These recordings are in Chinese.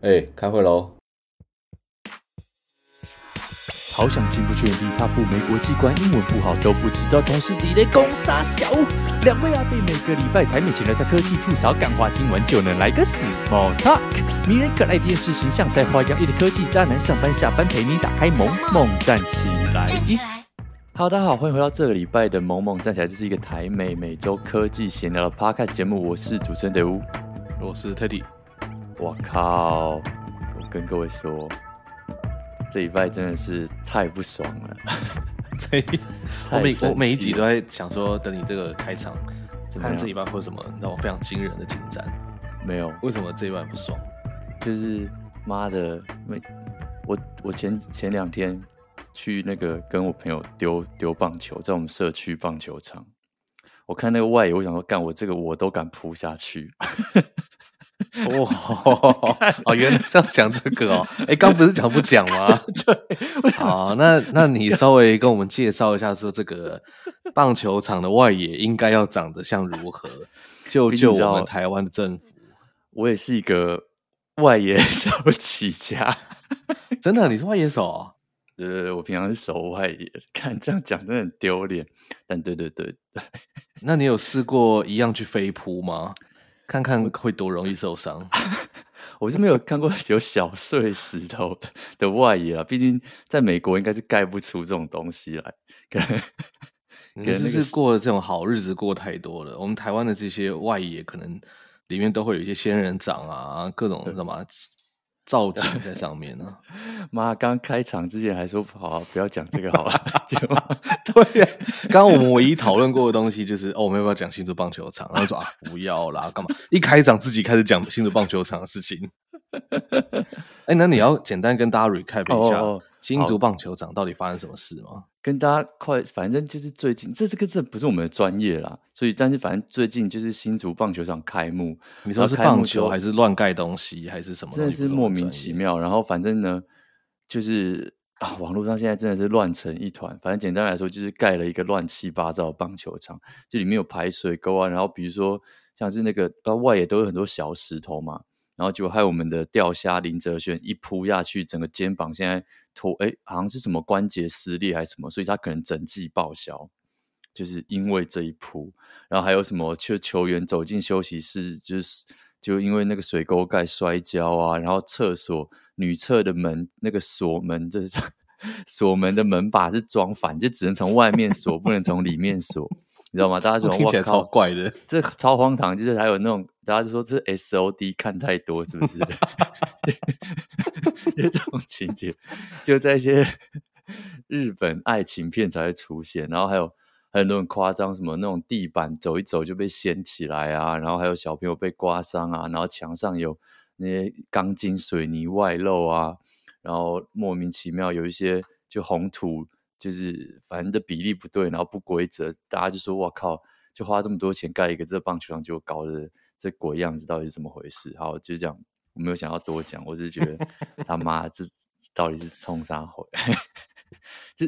哎、欸，开会喽！好想进不去，地踏步，没国际观，英文不好都不知道，同事地雷攻杀小。两位阿贝每个礼拜台面前来在科技吐槽干话，听完就能来个 small talk。迷人可爱电视形象，在花样一的科技渣男，上班下班陪你打开萌萌站起来。Hello，大家好，欢迎回到这个礼拜的萌萌站起来，这是一个台美每周科技闲聊的 podcast 节目，我是主持人德乌，我是 Teddy。我靠！我跟各位说，这礼拜真的是太不爽了。这 我每我每一集都在想说，等你这个开场，看这礼拜会有什么让我非常惊人的进展。没有，为什么这一拜不爽？就是妈的，没我我前前两天去那个跟我朋友丢丢棒球，在我们社区棒球场，我看那个外野，我想说，干我这个我都敢扑下去。哇哦，原来这样讲这个哦，哎，刚不是讲不讲吗？对，好，那那你稍微跟我们介绍一下，说这个棒球场的外野应该要长得像如何？救救我们台湾的政府！我也是一个外野手起 家，真的，你是外野手啊？对对对，我平常是守外野，看这样讲真的很丢脸，但对对对对，那你有试过一样去飞扑吗？看看会多容易受伤，我是没有看过有小碎石头的，外野啊。毕竟在美国应该是盖不出这种东西来。可 能，可能是过的这种好日子过太多了。我们台湾的这些外野可能里面都会有一些仙人掌啊，各种什么。造景在上面呢。妈，刚开场之前还说好、啊，不要讲这个好了。对 呀，刚刚我们唯一讨论过的东西就是哦，我们要不要讲新竹棒球场？然后说啊，不要啦，干嘛？一开场自己开始讲新竹棒球场的事情。哎，那你要简单跟大家 recap 一下。哦哦哦新竹棒球场到底发生什么事吗？跟大家快，反正就是最近这这个这不是我们的专业啦，所以但是反正最近就是新竹棒球场开幕，你说是棒球还是乱盖东西还是什么？真的是莫名其妙。然后反正呢，就是啊，网络上现在真的是乱成一团。反正简单来说，就是盖了一个乱七八糟的棒球场，这里面有排水沟啊，然后比如说像是那个呃外野都有很多小石头嘛，然后就害我们的钓虾林哲轩一扑下去，整个肩膀现在。脱哎，好像是什么关节撕裂还是什么，所以他可能整季报销，就是因为这一扑。然后还有什么就球员走进休息室，就是就因为那个水沟盖摔跤啊。然后厕所女厕的门那个锁门，就是锁门的门把是装反，就只能从外面锁，不能从里面锁。你知道吗？大家 觉得听起来超怪的，这超荒唐。就是还有那种大家就说这 S O D 看太多，是不是？就这种情节，就在一些日本爱情片才会出现。然后还有很多很夸张，什么那种地板走一走就被掀起来啊，然后还有小朋友被刮伤啊，然后墙上有那些钢筋水泥外露啊，然后莫名其妙有一些就红土。就是反正的比例不对，然后不规则，大家就说：“我靠，就花这么多钱盖一个这棒球场，就搞得这鬼样子，到底是怎么回事？”好，就这样，我没有想要多讲，我只是觉得他 妈这到底是冲啥回？就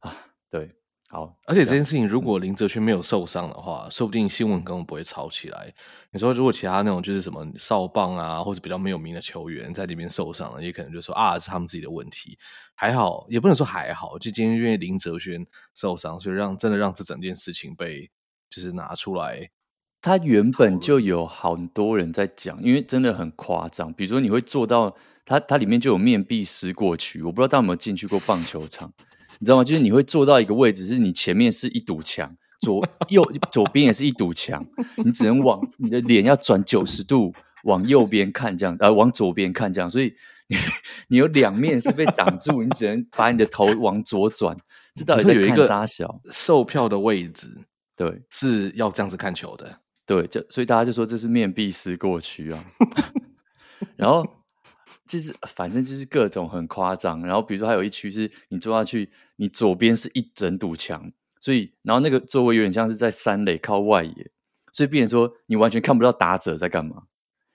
啊，对。好，而且这件事情，如果林哲轩没有受伤的话，说不定新闻根本不会炒起来。你说，如果其他那种就是什么哨棒啊，或者比较没有名的球员在里面受伤了，也可能就说啊，是他们自己的问题。还好，也不能说还好，就今天因为林哲轩受伤，所以让真的让这整件事情被就是拿出来。他原本就有很多人在讲，因为真的很夸张。比如说，你会做到它，它里面就有面壁思过去。我不知道大家有没有进去过棒球场。你知道吗？就是你会坐到一个位置，是你前面是一堵墙，左右左边也是一堵墙，你只能往你的脸要转九十度往右边看，这样呃往左边看这样，所以你你有两面是被挡住，你只能把你的头往左转。这到底在看啥小售票的位置？对，是要这样子看球的。对，就所以大家就说这是面壁思过去啊，然后。就是反正就是各种很夸张，然后比如说还有一区是你坐下去，你左边是一整堵墙，所以然后那个座位有点像是在三垒靠外野，所以变成说你完全看不到打者在干嘛，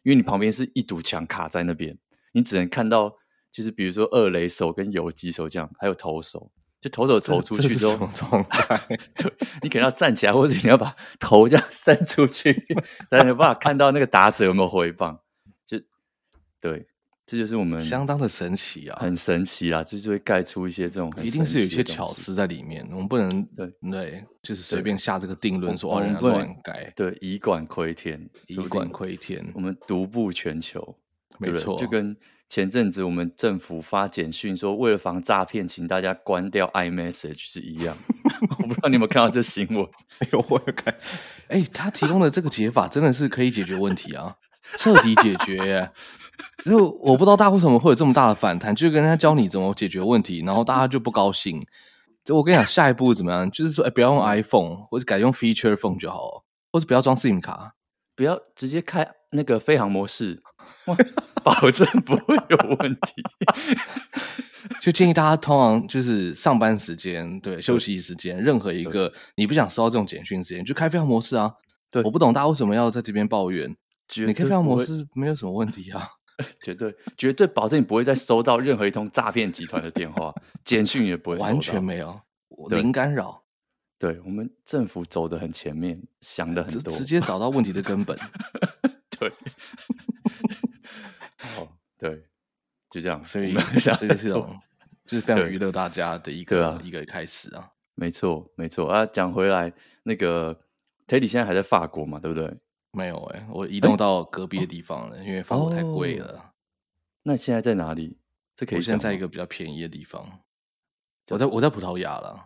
因为你旁边是一堵墙卡在那边，你只能看到就是比如说二垒手跟游击手这样，还有投手，就投手投出去之后，状态，对，你可能要站起来，或者你要把头这样伸出去，才有办法看到那个打者有没有回棒，就对。这就是我们相当的神奇啊，很神奇啊，就是会盖出一些这种很，一定是有一些巧思在里面，我们不能对对，就是随便下这个定论说哦，人家乱盖，对，以管窥天，以管窥天，我们独步全球，没错，就跟前阵子我们政府发简讯说，为了防诈骗，请大家关掉 iMessage 是一样。我不知道你有没有看到这新闻？哎呦，我有看，哎，他提供的这个解法真的是可以解决问题啊，彻底解决耶。因为我不知道大家为什么会有这么大的反弹，就跟人家教你怎么解决问题，然后大家就不高兴。就我跟你讲，下一步怎么样？就是说，哎，不要用 iPhone，或者改用 Feature Phone 就好，或者不要装 SIM 卡，不要直接开那个飞航模式，保证不会有问题。就建议大家通常就是上班时间，对，休息时间，任何一个你不想收到这种简讯时间，就开飞航模式啊。对，我不懂大家为什么要在这边抱怨，你开飞航模式没有什么问题啊。绝对绝对保证你不会再收到任何一通诈骗集团的电话，简讯也不会收到，完全没有，零干扰。对，我们政府走的很前面，想的很多，直接找到问题的根本。对，就这样。所以 这就是一种，就是非常娱乐大家的一个啊一个开始啊。没错，没错啊。讲回来，那个 Teddy 现在还在法国嘛？对不对？没有哎、欸，我移动到隔壁的地方了，欸、因为法国太贵了、哦。那现在在哪里？这可以现在在一个比较便宜的地方。我在我在葡萄牙了。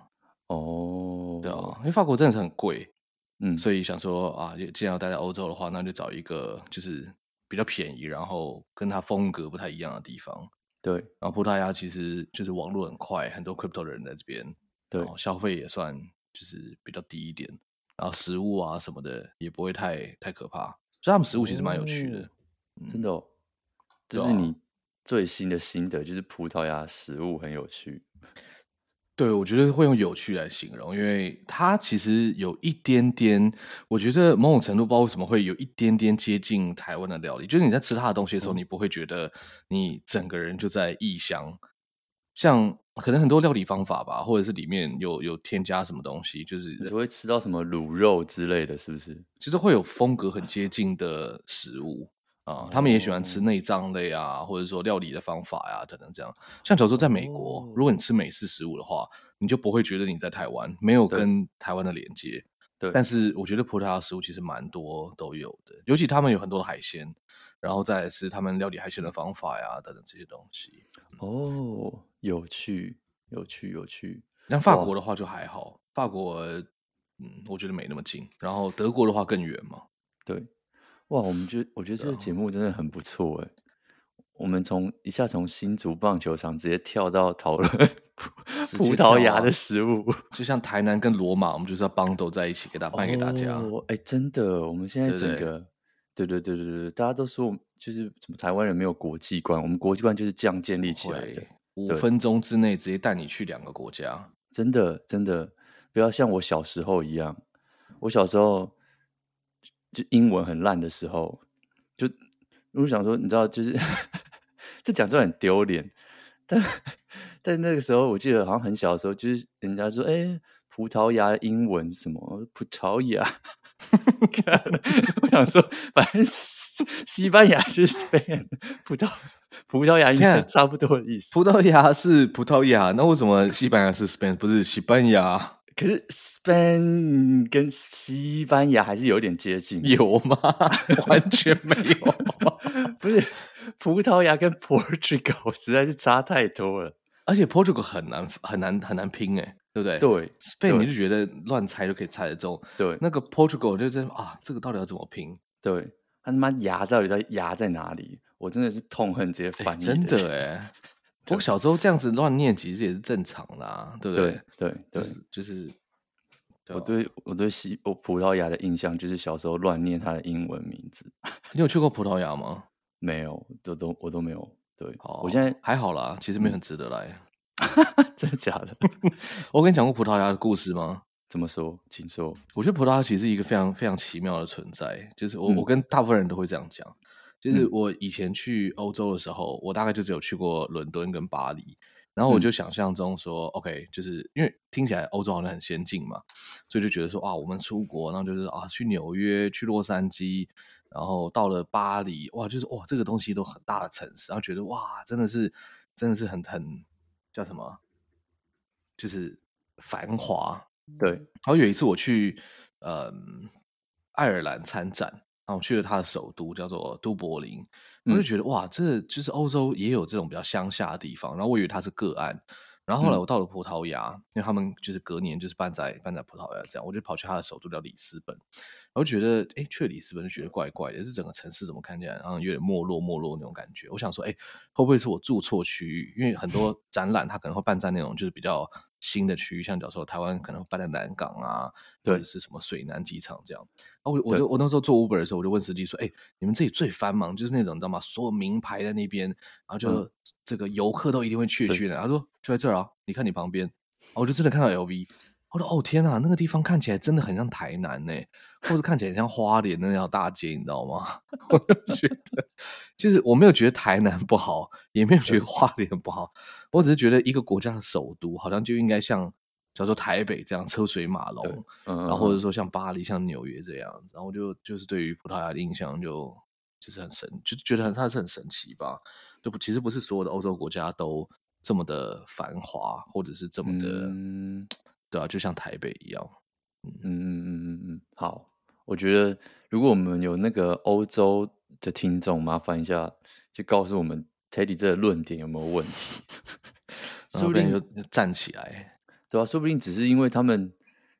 哦，对啊，因为法国真的是很贵，嗯，所以想说啊，既然要待在欧洲的话，那就找一个就是比较便宜，然后跟它风格不太一样的地方。对，然后葡萄牙其实就是网络很快，很多 crypto 的人在这边，对，消费也算就是比较低一点。然后食物啊什么的也不会太太可怕，所以他们食物其实蛮有趣的，哦、真的、哦。这、嗯、是你最新的心得，就是葡萄牙食物很有趣。对，我觉得会用有趣来形容，因为它其实有一点点，我觉得某种程度，不知道为什么会有一点点接近台湾的料理，就是你在吃它的东西的时候，嗯、你不会觉得你整个人就在异乡。像可能很多料理方法吧，或者是里面有有添加什么东西，就是你会吃到什么卤肉之类的是不是？其实会有风格很接近的食物啊、哦，他们也喜欢吃内脏类啊，或者说料理的方法呀、啊、等等这样。像假如说在美国、哦，如果你吃美式食物的话，你就不会觉得你在台湾没有跟台湾的连接。对，但是我觉得葡萄牙食物其实蛮多都有的，尤其他们有很多的海鲜，然后再来是他们料理海鲜的方法呀等等这些东西。哦。有趣，有趣，有趣。像法国的话就还好，法国，嗯，我觉得没那么近。然后德国的话更远嘛。对，哇，我们觉得，我觉得这个节目真的很不错哎。我们从一下从新竹棒球场直接跳到讨论 葡萄牙的食物，就像台南跟罗马，我们就是要 bundle 在一起给大家办给大家。哦，哎，真的，我们现在整个，对对对对对，大家都说就是什么台湾人没有国际观，我们国际观就是这样建立起来的。五分钟之内直接带你去两个国家，真的真的不要像我小时候一样。我小时候就英文很烂的时候，就我想说，你知道，就是 这讲出来很丢脸，但但那个时候我记得好像很小的时候，就是人家说，哎、欸，葡萄牙英文什么？葡萄牙。我想说，反正西班牙就是 Spain，葡萄葡萄牙应该差不多的意思。葡萄牙是葡萄牙，那为什么西班牙是 Spain，不是西班牙？可是 Spain 跟西班牙还是有点接近，有吗？完全没有，不是葡萄牙跟 Portugal 实在是差太多了，而且 Portugal 很难很难很难拼诶。对不对？对，Spain 你就觉得乱猜就可以猜得中。对，那个 Portugal 就是啊，这个到底要怎么拼？对，他他妈牙到底在牙在哪里？我真的是痛恨这些翻译。真的哎，我小时候这样子乱念，其实也是正常的啊，对不对？对对，就是就是，我对我对西我葡萄牙的印象就是小时候乱念他的英文名字。你有去过葡萄牙吗？没有，都都我都没有。对，我现在还好啦，其实没很值得来。嗯真的假的？我跟你讲过葡萄牙的故事吗？怎么说？请说。我觉得葡萄牙其实是一个非常非常奇妙的存在，就是我、嗯、我跟大部分人都会这样讲。就是我以前去欧洲的时候，我大概就只有去过伦敦跟巴黎，然后我就想象中说、嗯、，OK，就是因为听起来欧洲好像很先进嘛，所以就觉得说啊，我们出国，然后就是啊，去纽约、去洛杉矶。然后到了巴黎，哇，就是哇，这个东西都很大的城市，然后觉得哇，真的是真的是很很叫什么，就是繁华。对，然后有一次我去呃爱尔兰参展，然后我去了他的首都叫做都柏林，我就觉得、嗯、哇，这就是欧洲也有这种比较乡下的地方，然后我以为它是个案。然后后来我到了葡萄牙，嗯、因为他们就是隔年就是办在办在葡萄牙这样，我就跑去他的首都叫里斯本，我就觉得哎，去了里斯本就觉得怪怪的，是整个城市怎么看起来然后有点没落没落那种感觉。我想说，哎，会不会是我住错区域？因为很多展览它可能会办在那种就是比较新的区域，像假如说台湾可能会办在南港啊，或者是什么水南机场这样。我我就我那时候做 Uber 的时候，我就问司机说，哎，你们这里最繁忙就是那种你知道吗？所有名牌在那边，然后就、嗯、这个游客都一定会去去的。他说。就在这儿啊！你看你旁边，我就真的看到 LV。我说：“哦天啊，那个地方看起来真的很像台南呢，或者看起来像花莲那条大街，你知道吗？” 我就觉得，就是我没有觉得台南不好，也没有觉得花莲不好，我只是觉得一个国家的首都好像就应该像，叫做台北这样车水马龙，嗯，然后或者说像巴黎、像纽约这样，然后就就是对于葡萄牙的印象就就是很神，就觉得它是很神奇吧？就不，其实不是所有的欧洲国家都。这么的繁华，或者是这么的，嗯、对啊，就像台北一样。嗯嗯嗯嗯嗯，好，我觉得如果我们有那个欧洲的听众，麻烦一下，就告诉我们 Teddy 这个论点有没有问题？说不定就站起来，对吧、啊？说不定只是因为他们，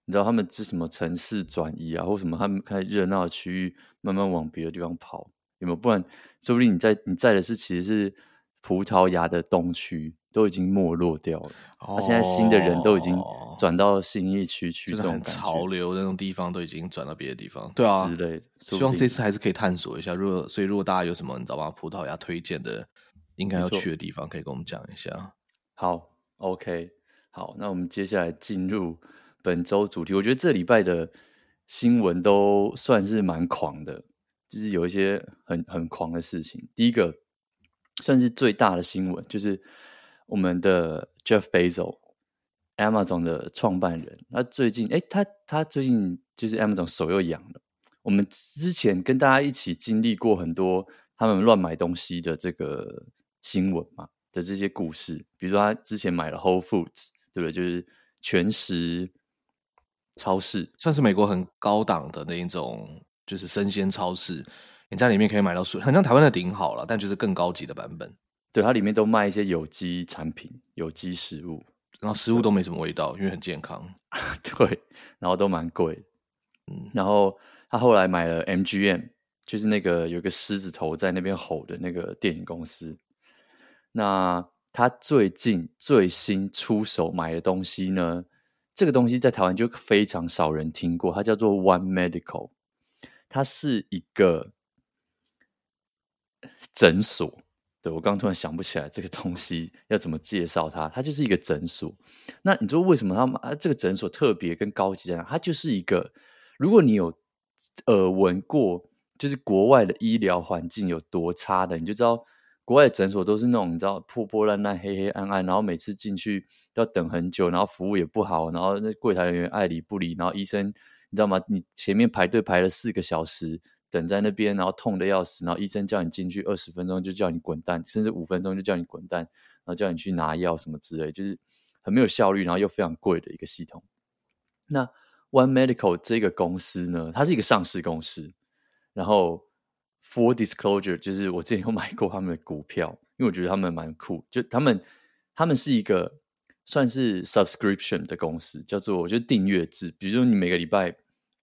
你知道他们是什么城市转移啊，或什么他们开始热闹的区域慢慢往别的地方跑，有没有？不然，说不定你在你在的是其实是葡萄牙的东区。都已经没落掉了。他、哦、现在新的人都已经转到新一区去，这种潮流的那种地方都已经转到别的地方。对啊，之类。希望这次还是可以探索一下。如果所以，如果大家有什么你知道吗？葡萄牙推荐的应该要去的地方，可以跟我们讲一下。好，OK，好，那我们接下来进入本周主题。我觉得这礼拜的新闻都算是蛮狂的，就是有一些很很狂的事情。第一个算是最大的新闻，就是。我们的 Jeff Bezos，Amazon 的创办人，他最近，哎，他他最近就是 Amazon 手又痒了。我们之前跟大家一起经历过很多他们乱买东西的这个新闻嘛的这些故事，比如说他之前买了 Whole Foods，对不对？就是全食超市，算是美国很高档的那一种，就是生鲜超市。你在里面可以买到，很像台湾的顶好了，但就是更高级的版本。对，它里面都卖一些有机产品、有机食物，然后食物都没什么味道，因为很健康。对，然后都蛮贵。嗯，然后他后来买了 MGM，就是那个有个狮子头在那边吼的那个电影公司。那他最近最新出手买的东西呢？这个东西在台湾就非常少人听过，它叫做 One Medical，它是一个诊所。对，我刚突然想不起来这个东西要怎么介绍它，它就是一个诊所。那你说为什么它这个诊所特别跟高级在哪？它就是一个，如果你有耳闻过，就是国外的医疗环境有多差的，你就知道国外的诊所都是那种你知道破破烂烂、黑黑暗暗，然后每次进去要等很久，然后服务也不好，然后那柜台人员爱理不理，然后医生你知道吗？你前面排队排了四个小时。等在那边，然后痛得要死，然后医生叫你进去二十分钟就叫你滚蛋，甚至五分钟就叫你滚蛋，然后叫你去拿药什么之类，就是很没有效率，然后又非常贵的一个系统。那 One Medical 这个公司呢，它是一个上市公司，然后 Full Disclosure 就是我之前有买过他们的股票，因为我觉得他们蛮酷，就他们他们是一个算是 Subscription 的公司，叫做就订阅制，比如说你每个礼拜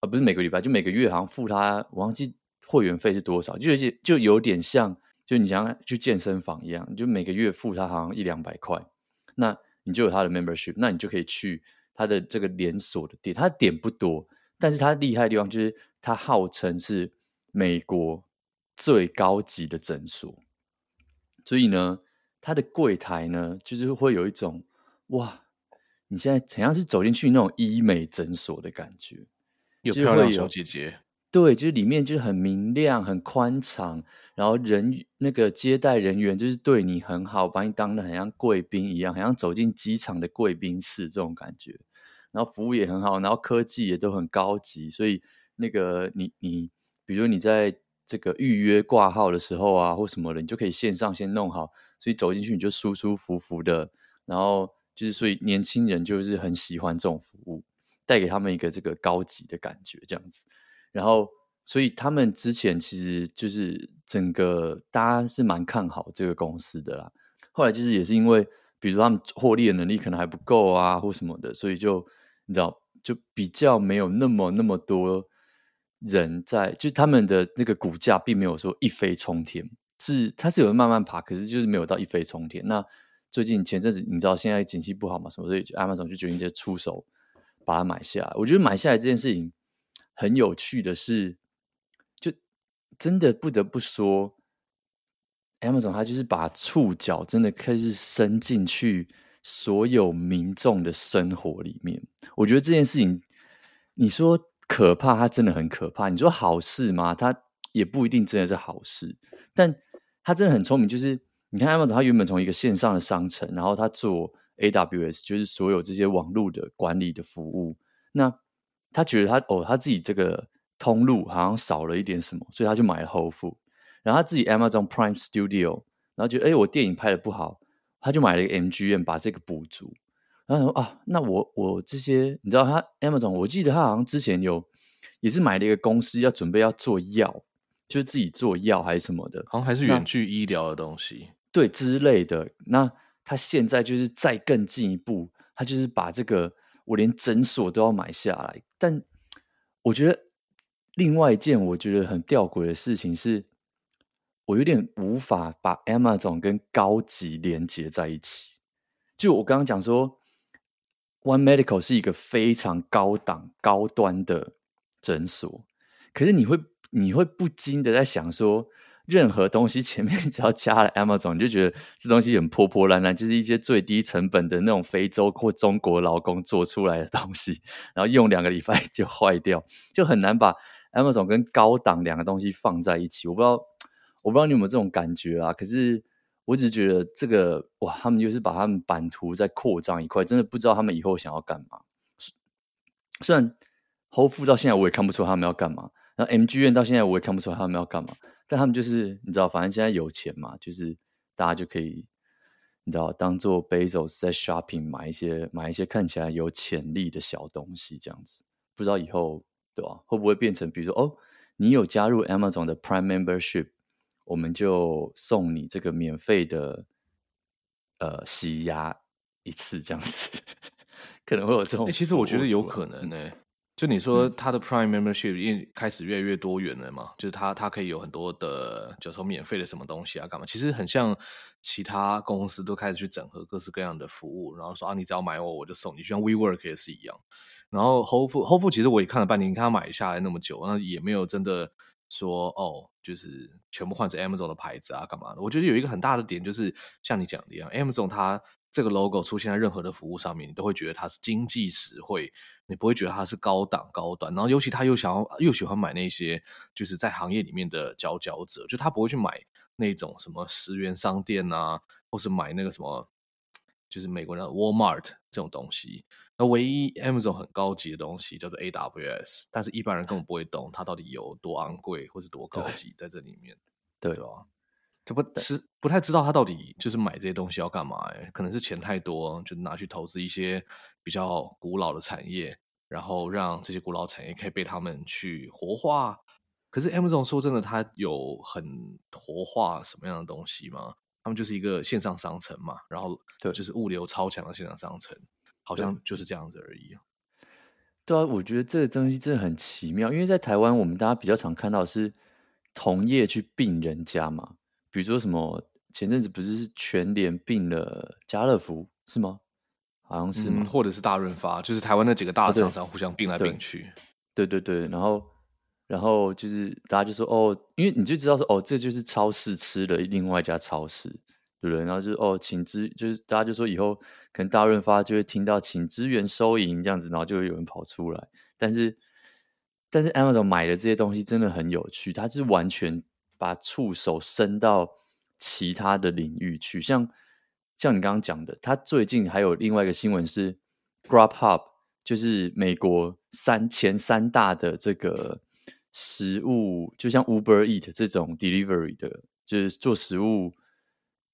啊，不是每个礼拜，就每个月好像付他，我忘记。会员费是多少？就就有点像，就你想去健身房一样，就每个月付他好像一两百块，那你就有他的 membership，那你就可以去他的这个连锁的店。他的点不多，但是他厉害的地方就是他号称是美国最高级的诊所，所以呢，他的柜台呢，就是会有一种哇，你现在好像是走进去那种医美诊所的感觉，有漂亮小姐姐。对，就是里面就是很明亮、很宽敞，然后人那个接待人员就是对你很好，把你当得很像贵宾一样，好像走进机场的贵宾室这种感觉。然后服务也很好，然后科技也都很高级，所以那个你你，比如你在这个预约挂号的时候啊，或什么的，你就可以线上先弄好，所以走进去你就舒舒服服的，然后就是所以年轻人就是很喜欢这种服务，带给他们一个这个高级的感觉这样子，然后所以他们之前其实就是整个大家是蛮看好这个公司的啦，后来就是也是因为比如说他们获利的能力可能还不够啊，或什么的，所以就你知道。就比较没有那么那么多人在，就他们的那个股价并没有说一飞冲天，是它是有慢慢爬，可是就是没有到一飞冲天。那最近前阵子你知道现在景气不好嘛，什么所以 Amazon 就决定直接出手把它买下来。我觉得买下来这件事情很有趣的是，就真的不得不说，Amazon 它就是把触角真的开始伸进去。所有民众的生活里面，我觉得这件事情，你说可怕，它真的很可怕。你说好事吗？它也不一定真的是好事。但它真的很聪明，就是你看，Amazon 它原本从一个线上的商城，然后它做 AWS，就是所有这些网络的管理的服务。那他觉得他哦，他自己这个通路好像少了一点什么，所以他就买了 Whole Foods。然后他自己 Amazon Prime Studio，然后觉得哎，我电影拍的不好。他就买了一个 MGM，把这个补足。然后说啊，那我我这些，你知道他 Amazon，我记得他好像之前有也是买了一个公司，要准备要做药，就是自己做药还是什么的，好像还是远距医疗的东西，对之类的。那他现在就是再更进一步，他就是把这个我连诊所都要买下来。但我觉得另外一件我觉得很吊诡的事情是。我有点无法把 Amazon 跟高级连接在一起。就我刚刚讲说，One Medical 是一个非常高档、高端的诊所，可是你会你会不禁的在想说，任何东西前面 只要加了 Amazon，你就觉得这东西很破破烂烂，就是一些最低成本的那种非洲或中国劳工做出来的东西，然后用两个礼拜 就坏掉，就很难把 Amazon 跟高档两个东西放在一起。我不知道。我不知道你有没有这种感觉啊？可是我只是觉得这个哇，他们就是把他们版图再扩张一块，真的不知道他们以后想要干嘛。虽然 Whole f o o d 到现在我也看不出他们要干嘛，然后 M G 院到现在我也看不出他们要干嘛，但他们就是你知道，反正现在有钱嘛，就是大家就可以你知道当做 Bezos 在 shopping 买一些买一些看起来有潜力的小东西这样子。不知道以后对吧？会不会变成比如说哦，你有加入 Amazon 的 Prime Membership？我们就送你这个免费的呃洗牙一次，这样子 可能会有这种、欸。其实我觉得有可能呢、欸。就你说他的 Prime Membership 因为开始越来越多元了嘛，嗯、就是他他可以有很多的，就说免费的什么东西啊，干嘛？其实很像其他公司都开始去整合各式各样的服务，然后说啊，你只要买我，我就送你。就像 WeWork 也是一样。然后 Whole Whole Foods 其实我也看了半年，你看他买下来那么久，那也没有真的。说哦，就是全部换成 Amazon 的牌子啊，干嘛的？我觉得有一个很大的点，就是像你讲的一样，Amazon 它这个 logo 出现在任何的服务上面，你都会觉得它是经济实惠，你不会觉得它是高档高端。然后尤其他又想要又喜欢买那些就是在行业里面的佼佼者，就他不会去买那种什么十元商店啊，或是买那个什么，就是美国的 Walmart 这种东西。那唯一 Amazon 很高级的东西叫做 AWS，但是一般人根本不会懂它到底有多昂贵或是多高级在这里面，对吧？就不是不太知道他到底就是买这些东西要干嘛？哎，可能是钱太多，就拿去投资一些比较古老的产业，然后让这些古老产业可以被他们去活化。可是 Amazon 说真的，它有很活化什么样的东西吗？他们就是一个线上商城嘛，然后对，就是物流超强的线上商城。好像就是这样子而已啊。对啊，我觉得这个东西真的很奇妙，因为在台湾，我们大家比较常看到是同业去并人家嘛，比如说什么前阵子不是全联并了家乐福是吗？好像是吗？嗯，或者是大润发，就是台湾那几个大厂商互相并来并去。对对对，然后然后就是大家就说哦，因为你就知道说哦，这就是超市吃了另外一家超市。对不对？然后就是哦，请支就是大家就说以后可能大润发就会听到请支援收银这样子，然后就会有人跑出来。但是但是 Amazon 买的这些东西真的很有趣，它是完全把触手伸到其他的领域去。像像你刚刚讲的，它最近还有另外一个新闻是 Grubhub，就是美国三前三大的这个食物，就像 Uber Eat 这种 delivery 的，就是做食物、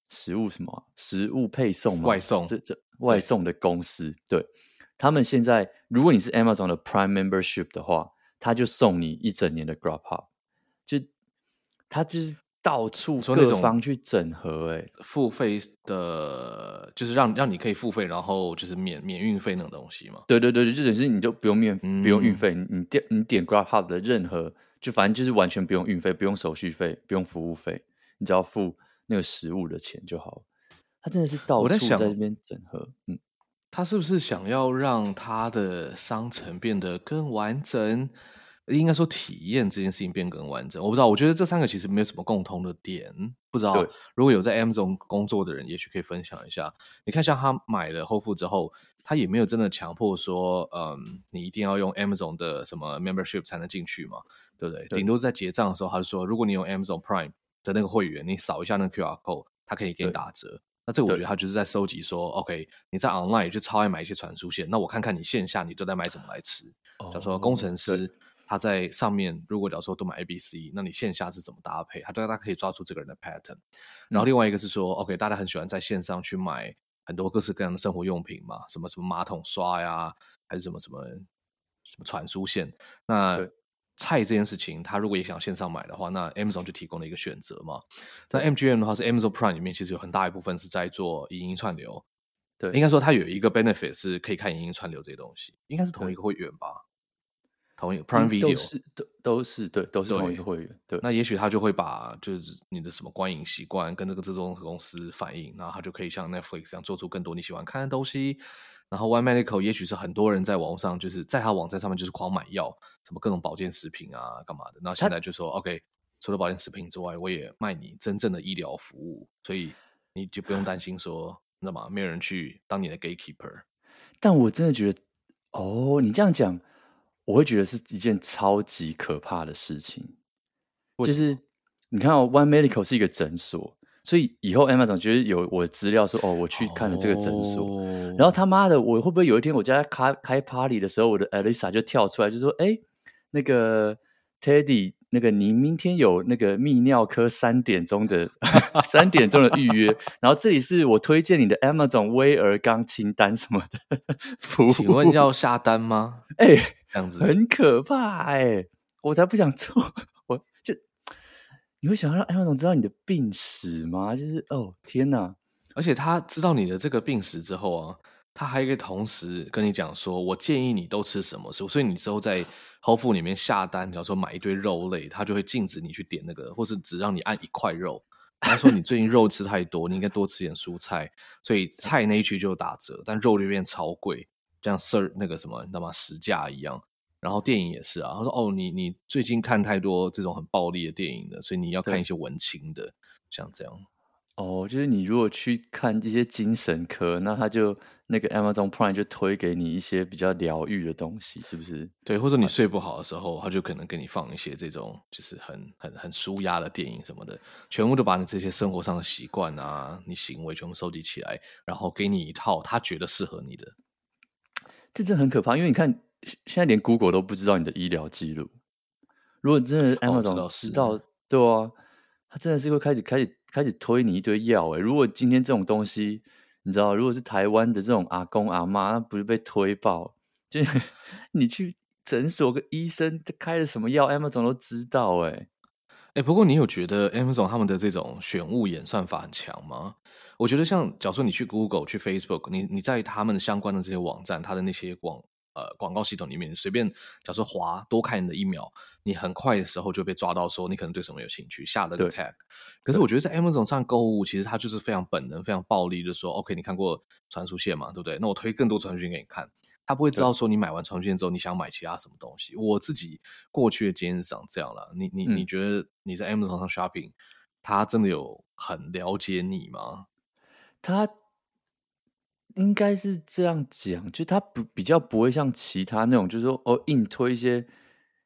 食物什么、啊、食物配送嘛，外送这这外送的公司，对，对他们现在，如果你是 Amazon 的 Prime Membership 的话，他就送你一整年的 Grubhub，就他就是。到处各方去整合，哎，付费的，就是让让你可以付费，然后就是免免运费那种东西嘛。对对对，就等于是你就不用免、嗯、不用运费，你点你点 Grubhub 的任何，就反正就是完全不用运费，不用手续费，不用服务费，你只要付那个食物的钱就好。他真的是到处在这边整合，嗯，他是不是想要让他的商城变得更完整？应该说，体验这件事情变更完整。我不知道，我觉得这三个其实没有什么共通的点。不知道如果有在 Amazon 工作的人，也许可以分享一下。你看，像他买了 Whole Foods 之后，他也没有真的强迫说，嗯，你一定要用 Amazon 的什么 Membership 才能进去嘛？对不对？对，顶多在结账的时候，他就说，如果你用 Amazon Prime 的那个会员，你扫一下那个 QR code，他可以给你打折。那这个我觉得他就是在收集说，OK，你在 Online 就超爱买一些传输线，那我看看你线下你都在买什么来吃。假如说工程师。他在上面，如果假如说都买 A、B、C，那你线下是怎么搭配？他大家可以抓住这个人的 pattern。然后另外一个是说、嗯、，OK，大家很喜欢在线上去买很多各式各样的生活用品嘛，什么什么马桶刷呀，还是什么什么什么传输线。那菜这件事情，他如果也想线上买的话，那 Amazon 就提供了一个选择嘛。那 MGM 的话是 Amazon Prime 里面其实有很大一部分是在做影音串流。对，应该说它有一个 benefit 是可以看影音串流这些东西，应该是同一个会员吧。同一个 Prime Video 都是都都是对，都是同一个会员。对，对那也许他就会把就是你的什么观影习惯跟这个制作公司反映，然后他就可以像 Netflix 这样做出更多你喜欢看的东西。然后 One Medical 也许是很多人在网上就是在他网站上面就是狂买药，什么各种保健食品啊干嘛的。那现在就说 OK，除了保健食品之外，我也卖你真正的医疗服务，所以你就不用担心说你知道吗没有人去当你的 Gatekeeper。但我真的觉得，哦，你这样讲。我会觉得是一件超级可怕的事情，就是你看哦，One Medical 是一个诊所，所以以后 Amazon 觉得有我的资料说，哦，我去看了这个诊所，哦、然后他妈的，我会不会有一天我家开开 party 的时候，我的 Alyssa 就跳出来就说，哎，那个 Teddy，那个你明天有那个泌尿科三点钟的 三点钟的预约，然后这里是我推荐你的 Amazon 威尔刚清单什么的服务，请问要下单吗？哎。这样子很可怕哎、欸，我才不想做，你会想要让 Amazon 知道你的病史吗？就是哦天哪！而且他知道你的这个病史之后啊，他还可以同时跟你讲说，我建议你都吃什么食物，所以你之后在 Whole Foods 里面下单，假如说买一堆肉类，他就会禁止你去点那个，或是只让你按一块肉。他说你最近肉吃太多，你应该多吃点蔬菜，所以菜那一区就打折，但肉就变超贵。像 Sir 那个什么，你知道吗？实价一样。然后电影也是啊。他说：“哦，你你最近看太多这种很暴力的电影了，所以你要看一些文青的，像这样。”哦，就是你如果去看一些精神科，那他就那个 Amazon Prime 就推给你一些比较疗愈的东西，是不是？对，或者你睡不好的时候，他就可能给你放一些这种就是很很很舒压的电影什么的，全部都把你这些生活上的习惯啊，你行为全部收集起来，然后给你一套他觉得适合你的。这真的很可怕，因为你看，现在连 Google 都不知道你的医疗记录。如果真的 Amazon 知道，知道，对啊，他真的是会开始开始开始推你一堆药诶。如果今天这种东西，你知道，如果是台湾的这种阿公阿妈，那不是被推爆？就 你去诊所跟医生开了什么药，Amazon 都知道诶。哎，不过你有觉得 Amazon 他们的这种选物演算法很强吗？我觉得像，假如说你去 Google、去 Facebook，你你在他们相关的这些网站，它的那些广呃广告系统里面，随便假如说滑多看你的一秒，你很快的时候就被抓到说你可能对什么有兴趣，下了个 tag。可是我觉得在 Amazon 上购物，其实它就是非常本能、非常暴力，就是说 OK，你看过传输线嘛，对不对？那我推更多传输线给你看，他不会知道说你买完传输线之后你想买其他什么东西。我自己过去的经验是长这样了，你你你觉得你在 Amazon 上 shopping，他真的有很了解你吗？他应该是这样讲，就他不比较不会像其他那种，就是说哦，硬推一些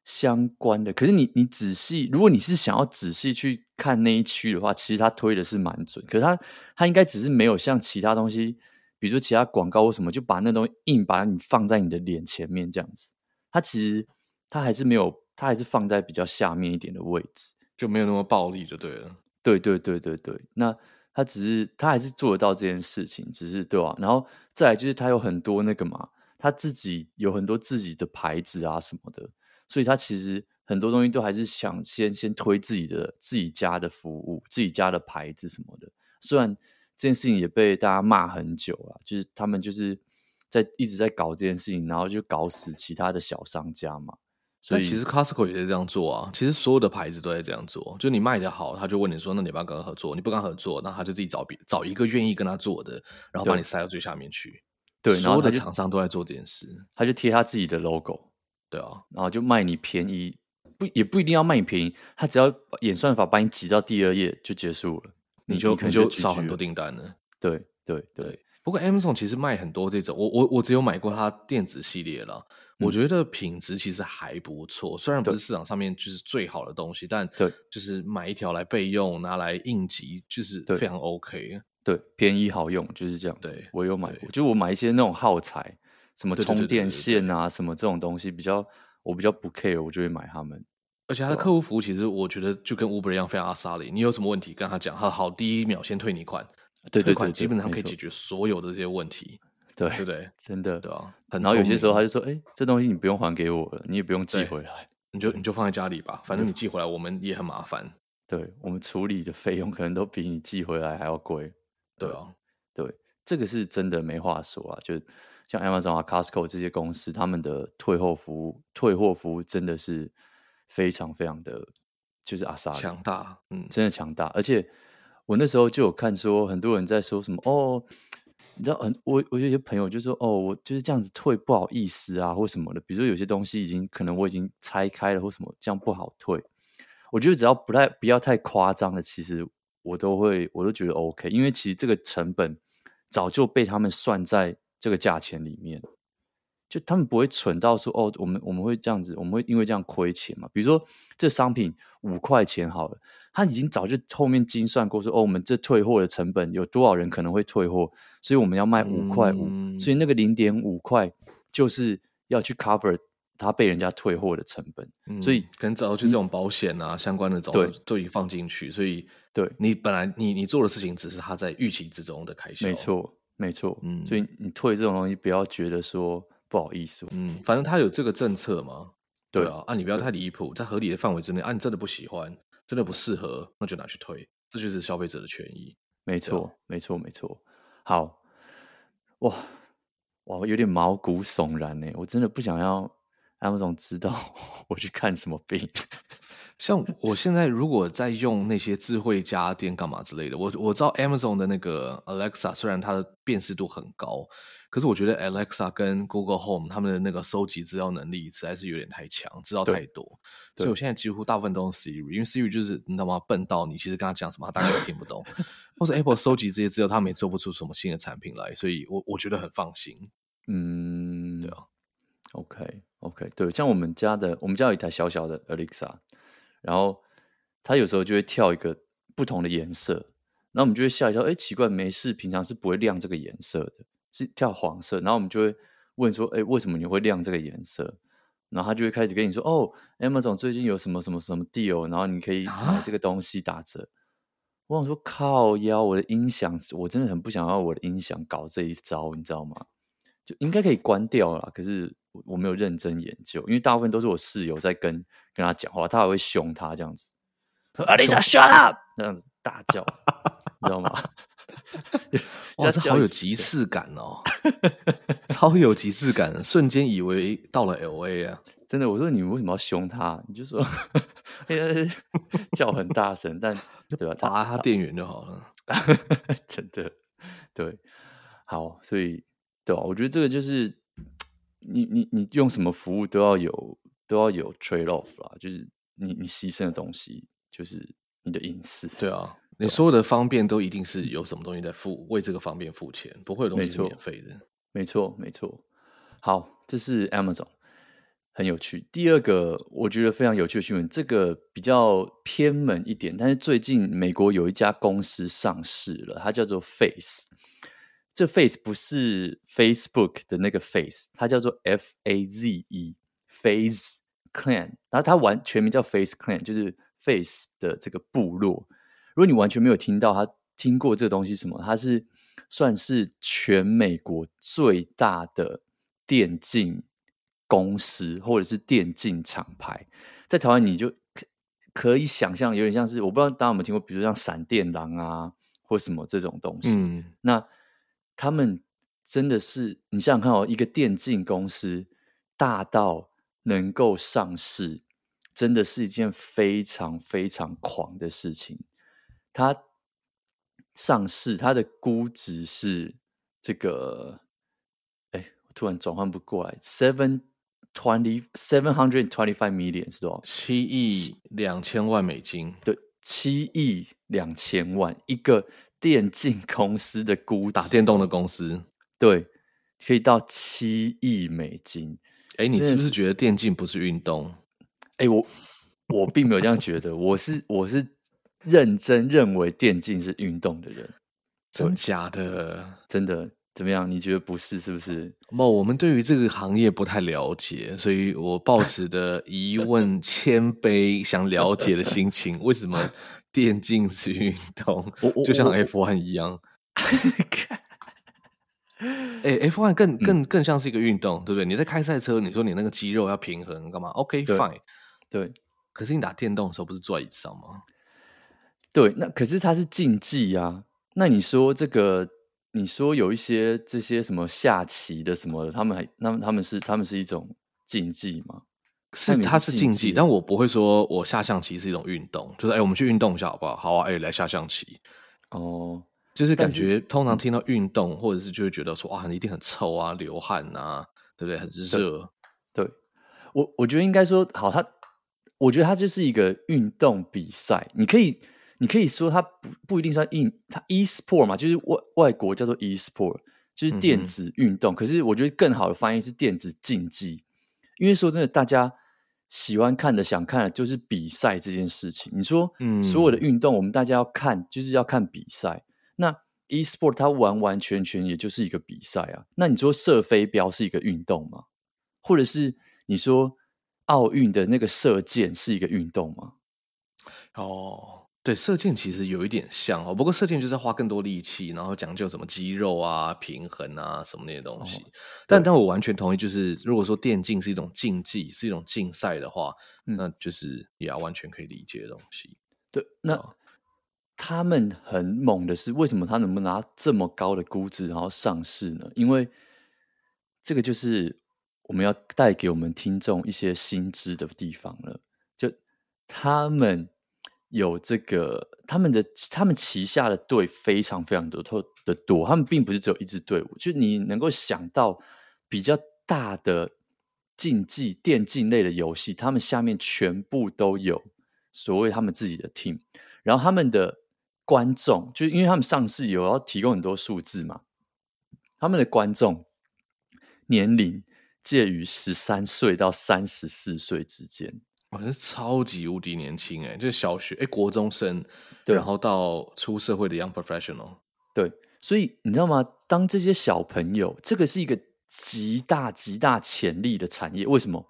相关的。可是你你仔细，如果你是想要仔细去看那一区的话，其实他推的是蛮准。可是他他应该只是没有像其他东西，比如说其他广告或什么，就把那东西硬把你放在你的脸前面这样子。他其实他还是没有他还是放在比较下面一点的位置，就没有那么暴力就对了。对对对对对，那他只是他还是做得到这件事情，只是对吧、啊？然后再来就是他有很多那个嘛，他自己有很多自己的牌子啊什么的，所以他其实很多东西都还是想先先推自己的自己家的服务、自己家的牌子什么的。虽然这件事情也被大家骂很久了，就是他们就是在一直在搞这件事情，然后就搞死其他的小商家嘛。所以其实 Costco 也在这样做啊，其实所有的牌子都在这样做。就你卖的好，他就问你说：“那你要不要跟他合作？”你不跟他合作，那他就自己找别找一个愿意跟他做的，然后把你塞到最下面去。对，所有的厂商都在做这件事，他就贴他自己的 logo，对啊，然后就卖你便宜，不也不一定要卖你便宜，他只要演算法把你挤到第二页就结束了，你就你就少很多订单了。对对对，不过 Amazon 其实卖很多这种，我我我只有买过它电子系列了。我觉得品质其实还不错，虽然不是市场上面就是最好的东西，但对，就是买一条来备用，拿来应急，就是非常 OK。对，便宜好用就是这样。对，我有买过，就我买一些那种耗材，什么充电线啊，什么这种东西比较我比较不 care，我就会买他们。而且他的客户服务其实我觉得就跟 Uber 一样非常阿莎力，你有什么问题跟他讲，他好第一秒先退你款，对对对，基本上可以解决所有的这些问题。对对对，真的对啊。然后有些时候他就说：“哎，这东西你不用还给我了，你也不用寄回来，你就你就放在家里吧，反正你寄回来我们也很麻烦。对，我们处理的费用可能都比你寄回来还要贵。对啊，对，这个是真的没话说啊。就像 Amazon 啊、Costco 这些公司，他们的退货服务、退货服务真的是非常非常的，就是阿萨强大，嗯，真的强大。而且我那时候就有看说，很多人在说什么哦。”你知道，很我我有些朋友就说，哦，我就是这样子退，不好意思啊，或什么的。比如说有些东西已经可能我已经拆开了，或什么这样不好退。我觉得只要不太不要太夸张的，其实我都会我都觉得 OK，因为其实这个成本早就被他们算在这个价钱里面，就他们不会蠢到说，哦，我们我们会这样子，我们会因为这样亏钱嘛？比如说这商品五块钱好了。他已经早就后面精算过说，哦，我们这退货的成本有多少人可能会退货，所以我们要卖五块五，嗯，所以那个零点五块就是要去 cover 他被人家退货的成本，嗯，所以可能早就这种保险啊，嗯，相关的早就都已经放进去，所以对你本来你你做的事情只是他在预期之中的开销，没错没错，嗯，所以你退这种东西不要觉得说不好意思，嗯，反正他有这个政策嘛，对啊，啊你不要太离谱，在合理的范围之内，啊你真的不喜欢。真的不适合，那就拿去退，这就是消费者的权益。没错，没错，没错。好，哇哇，有点毛骨悚然呢。我真的不想要 Amazon 知道 我去看什么病。像我现在如果在用那些智慧家电干嘛之类的，我我知道 Amazon 的那个 Alexa 虽然它的辨识度很高。可是我觉得 Alexa 跟 Google Home 他们的那个收集资料能力实在是有点太强，知道太多，所以我现在几乎大部分都用 Siri，因为 Siri 就是你知道吗？笨到你其实跟他讲什么，他大概都听不懂。或者 Apple 收集这些资料，他们也做不出什么新的产品来，所以我我觉得很放心。嗯，对啊。OK OK，对，像我们家的，我们家有一台小小的 Alexa，然后它有时候就会跳一个不同的颜色，那我们就会吓一跳，哎，奇怪，没事，平常是不会亮这个颜色的。是跳黄色，然后我们就会问说：“哎，为什么你会亮这个颜色？”然后他就会开始跟你说：“哦，Amazon 最近有什么什么什么 deal，然后你可以买这个东西打折。啊”我想说：“靠腰，我的音响，我真的很不想要我的音响搞这一招，你知道吗？就应该可以关掉了，可是我没有认真研究，因为大部分都是我室友在跟跟他讲话，他还会凶他这样子，Alexa shut up，这样子大叫，你知道吗？”哇，这好有即视感哦，超有即视感，瞬间以为到了 LA 啊！真的，我说你为什么要凶他？你就说 叫很大声，但 对吧？拔他电源就好了。真的，对，好，所以对吧？我觉得这个就是你你你用什么服务都要有都要有 trade off 啦，就是你你牺牲的东西就是你的隐私，对啊。你所有的方便都一定是有什么东西在付，为这个方便付钱，不会有东西是免费的。没错，没错。好，这是 Amazon，很有趣。第二个我觉得非常有趣的新闻，这个比较偏门一点，但是最近美国有一家公司上市了，它叫做 Face。这 Face 不是 Facebook 的那个 Face，它叫做 F A Z E，Phase Clan，然后它完全名叫 Face Clan，就是 Face 的这个部落。如果你完全没有听到他听过这个东西什么，它是算是全美国最大的电竞公司或者是电竞厂牌，在台湾你就可以想象，有点像是我不知道大家有没有听过，比如像闪电狼啊或什么这种东西。嗯，那他们真的是你想想看哦，一个电竞公司大到能够上市，真的是一件非常非常狂的事情。它上市，它的估值是这个，哎，我突然转换不过来，seven twenty seven hundred twenty five million 是多少？七亿两千万美金。对，七亿两千万，一个电竞公司的估值，打电动的公司，对，可以到七亿美金。哎，你是不是觉得电竞不是运动？哎，我我并没有这样觉得，我是我是。认真认为电竞是运动的人，真假的？真的怎么样？你觉得不是？是不是？不，我们对于这个行业不太了解，所以我抱持的疑问、谦卑、想了解的心情。为什么 电竞是运动？就像 F1 一样。哎，F1 更更更像是一个运动，对不对？你在开赛车，你说你那个肌肉要平衡，干嘛？OK，fine。对。可是你打电动的时候，不是坐在椅子上吗？对，那可是它是竞技啊。那你说这个，你说有一些这些什么下棋的什么的，他们还，他们他们是他们是一种竞技吗？是，它是竞技，但我不会说我下象棋是一种运动。就是哎，我们去运动一下好不好？好啊，哎，来下象棋。哦，就是感觉通常听到运动，或者是就会觉得说哇，你一定很臭啊，流汗啊，对不对？很热。对，我我觉得应该说好，它，我觉得它就是一个运动比赛，你可以。你可以说它不不一定算硬，它 e-sport 嘛，就是外外国叫做 e-sport，就是电子运动。嗯、可是我觉得更好的翻译是电子竞技，因为说真的，大家喜欢看的、想看的，就是比赛这件事情。你说，嗯，所有的运动，我们大家要看，就是要看比赛。那 e-sport 它完完全全也就是一个比赛啊。那你说射飞镖是一个运动吗？或者是你说奥运的那个射箭是一个运动吗？哦。对，射箭其实有一点像哦，不过射箭就是要花更多力气，然后讲究什么肌肉啊、平衡啊什么那些东西。哦、但但我完全同意，就是如果说电竞是一种竞技，是一种竞赛的话，嗯、那就是也要完全可以理解的东西。对，那、哦、他们很猛的是，为什么他能不能拿这么高的估值然后上市呢？因为这个就是我们要带给我们听众一些新知的地方了。就他们。有这个，他们的他们旗下的队非常非常多，特的多。他们并不是只有一支队伍，就你能够想到比较大的竞技电竞类的游戏，他们下面全部都有所谓他们自己的 team。然后他们的观众，就因为他们上市有要提供很多数字嘛，他们的观众年龄介于十三岁到三十四岁之间。好像是超级无敌年轻哎，就是小学哎，国中生，对，然后到出社会的 young professional，对，所以你知道吗？当这些小朋友，这个是一个极大极大潜力的产业。为什么？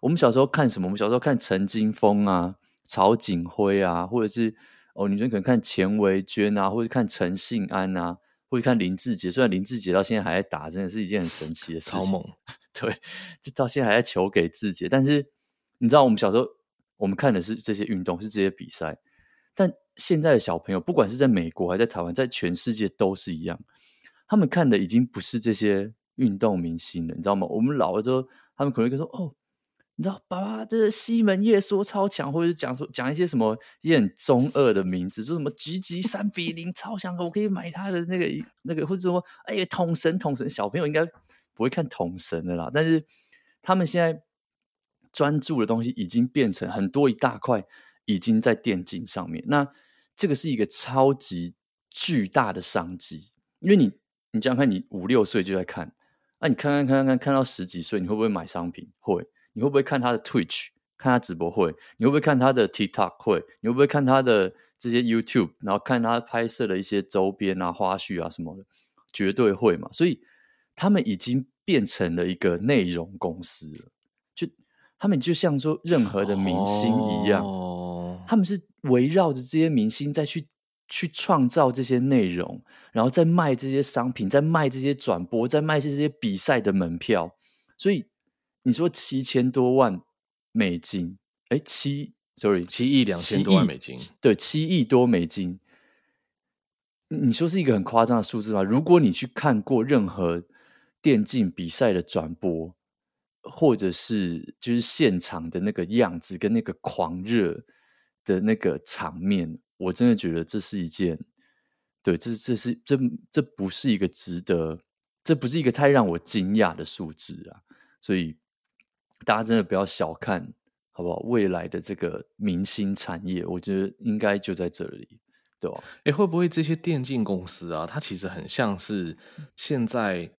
我们小时候看什么？我们小时候看陈金峰啊、曹景辉啊，或者是哦，女生可能看钱维娟啊，或者看陈信安啊，或者看林志杰。虽然林志杰到现在还在打，真的是一件很神奇的事情，超猛。对，就到现在还在求给志杰，但是。你知道我们小时候，我们看的是这些运动，是这些比赛。但现在的小朋友，不管是在美国还是在台湾，在全世界都是一样。他们看的已经不是这些运动明星了，你知道吗？我们老了之后，他们可能会说：“哦，你知道，爸爸这是西门叶说超强，或者是讲说讲一些什么一些很中二的名字，说什么狙击三比零超强，我可以买他的那个那个，或者说哎呀，统神统神。小朋友应该不会看统神的啦，但是他们现在。专注的东西已经变成很多一大块，已经在电竞上面。那这个是一个超级巨大的商机，因为你你想想看，你五六岁就在看，那、啊、你看看看看看看到十几岁，你会不会买商品？会。你会不会看他的 Twitch？看他直播会。你会不会看他的 TikTok？会。你会不会看他的这些 YouTube？然后看他拍摄的一些周边啊、花絮啊什么的，绝对会嘛。所以他们已经变成了一个内容公司了。他们就像说任何的明星一样，哦、他们是围绕着这些明星再去去创造这些内容，然后再卖这些商品，再卖这些转播，再卖这些比赛的门票。所以你说七千多万美金，哎，七，sorry，七亿两千多万美金，对，七亿多美金。你说是一个很夸张的数字吗？如果你去看过任何电竞比赛的转播，或者是就是现场的那个样子跟那个狂热的那个场面，我真的觉得这是一件，对，这这是这这不是一个值得，这不是一个太让我惊讶的数字啊！所以大家真的不要小看，好不好？未来的这个明星产业，我觉得应该就在这里。对吧？哎，会不会这些电竞公司啊，它其实很像是现在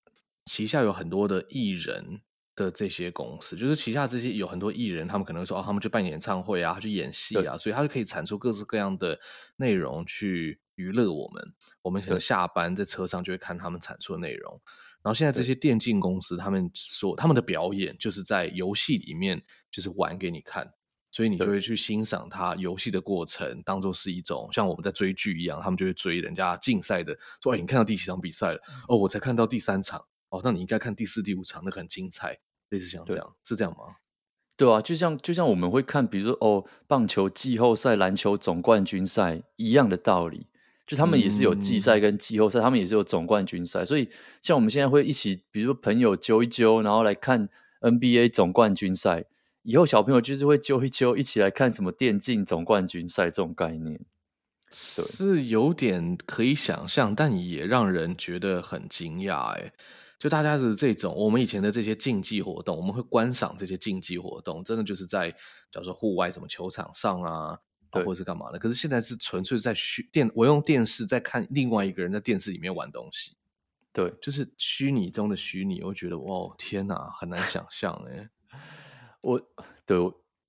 旗下有很多的艺人的这些公司，就是旗下这些有很多艺人，他们可能会说哦，他们去办演唱会啊，去演戏啊，所以他就可以产出各式各样的内容去娱乐我们。我们可能下班在车上就会看他们产出的内容。然后现在这些电竞公司，他们说他们的表演就是在游戏里面就是玩给你看。所以你就会去欣赏他游戏的过程，当做是一种像我们在追剧一样，他们就会追人家竞赛的，说：“哎，你看到第几场比赛了？哦，我才看到第三场。哦，那你应该看第四、第五场，那个很精彩。”类似像这样，是这样吗？对啊，就像就像我们会看，比如说哦，棒球季后赛、篮球总冠军赛一样的道理，就他们也是有季赛跟季后赛，嗯、他们也是有总冠军赛。所以像我们现在会一起，比如说朋友揪一揪，然后来看 NBA 总冠军赛。以后小朋友就是会揪一揪，一起来看什么电竞总冠军赛这种概念，是有点可以想象，但也让人觉得很惊讶。哎，就大家的这种，我们以前的这些竞技活动，我们会观赏这些竞技活动，真的就是在，假如说户外什么球场上啊，或者是干嘛的。可是现在是纯粹在虚电，我用电视在看另外一个人在电视里面玩东西，对，就是虚拟中的虚拟。我觉得，哇，天哪，很难想象哎。我对，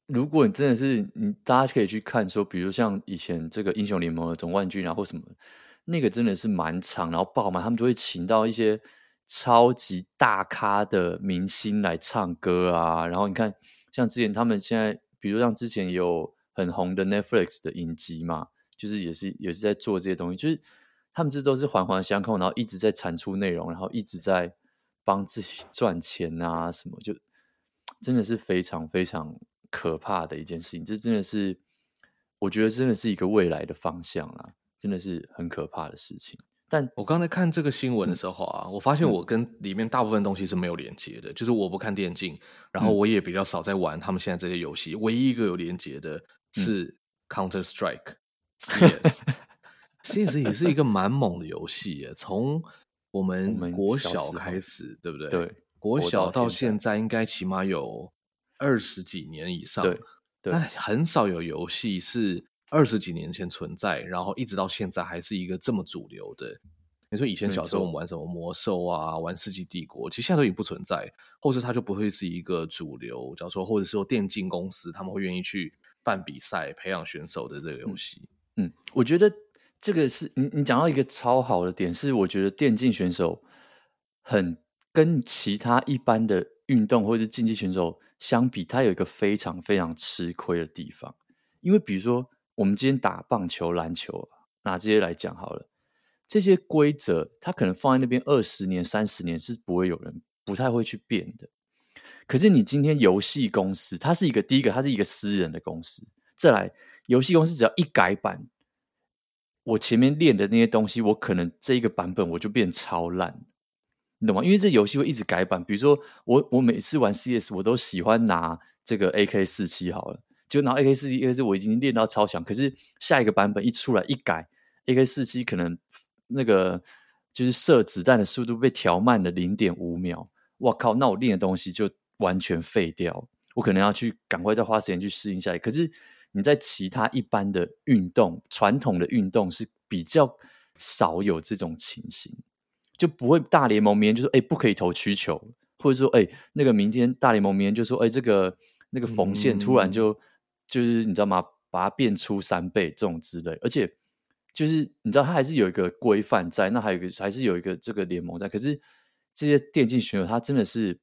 如果你真的是你，大家可以去看说，比如像以前这个英雄联盟的总冠军啊，或什么，那个真的是蛮长，然后爆满，他们就会请到一些超级大咖的明星来唱歌啊。然后你看，像之前他们现在，比如像之前有很红的 Netflix 的影集嘛，就是也是也是在做这些东西，就是他们这都是环环相扣，然后一直在产出内容，然后一直在帮自己 赚钱啊，什么就。真的是非常非常可怕的一件事情，这真的是，我觉得真的是一个未来的方向啊，真的是很可怕的事情。但我刚才看这个新闻的时候啊，嗯、我发现我跟里面大部分东西是没有连接的，嗯、就是我不看电竞，然后我也比较少在玩他们现在这些游戏，嗯、唯一一个有连接的是 Counter Strike CS，CS 也是一个蛮猛的游戏耶，从我们国小开始，对不对？对。国小到现在应该起码有二十几年以上，对，对，很少有游戏是二十几年前存在，然后一直到现在还是一个这么主流的。你说以前小时候我们玩什么魔兽啊，玩世纪帝国，其实现在都已经不存在，或者它就不会是一个主流。假如说，或者说电竞公司他们会愿意去办比赛、培养选手的这个游戏。嗯，我觉得这个是你你讲到一个超好的点，是我觉得电竞选手很。跟其他一般的运动或者是竞技选手相比，他有一个非常非常吃亏的地方。因为比如说，我们今天打棒球、篮球，拿这些来讲好了，这些规则它可能放在那边二十年、三十年是不会有人不太会去变的。可是你今天游戏公司，它是一个第一个，它是一个私人的公司。再来，游戏公司只要一改版，我前面练的那些东西，我可能这一个版本我就变超烂。你懂吗？因为这游戏会一直改版，比如说我我每次玩 CS，我都喜欢拿这个 AK 四七好了，就拿 AK 四七，AK 四我已经练到超强，可是下一个版本一出来一改，AK 四七可能那个就是射子弹的速度被调慢了零点五秒，我靠！那我练的东西就完全废掉，我可能要去赶快再花时间去适应下来。可是你在其他一般的运动，传统的运动是比较少有这种情形。就不会大联盟明天就说哎不可以投曲球，或者说哎那个明天大联盟明天就说哎这个那个缝线突然就、嗯、就是你知道吗？把它变出三倍这种之类，而且就是你知道它还是有一个规范在，那还有一个还是有一个这个联盟在。可是这些电竞选手他真的是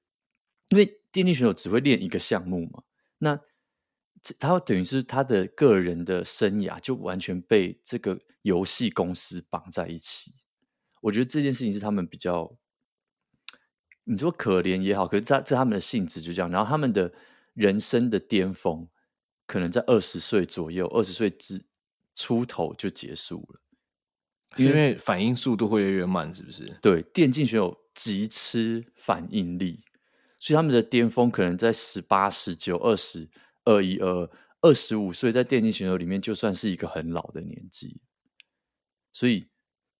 因为电竞选手只会练一个项目嘛，那他等于是他的个人的生涯就完全被这个游戏公司绑在一起。我觉得这件事情是他们比较，你说可怜也好，可是这这他们的性质就这样。然后他们的人生的巅峰可能在二十岁左右，二十岁之出头就结束了，因为反应速度会越来越慢，是不是？对，电竞选手极吃反应力，所以他们的巅峰可能在十八、十九、二十、二一、二二十五岁，在电竞选手里面就算是一个很老的年纪。所以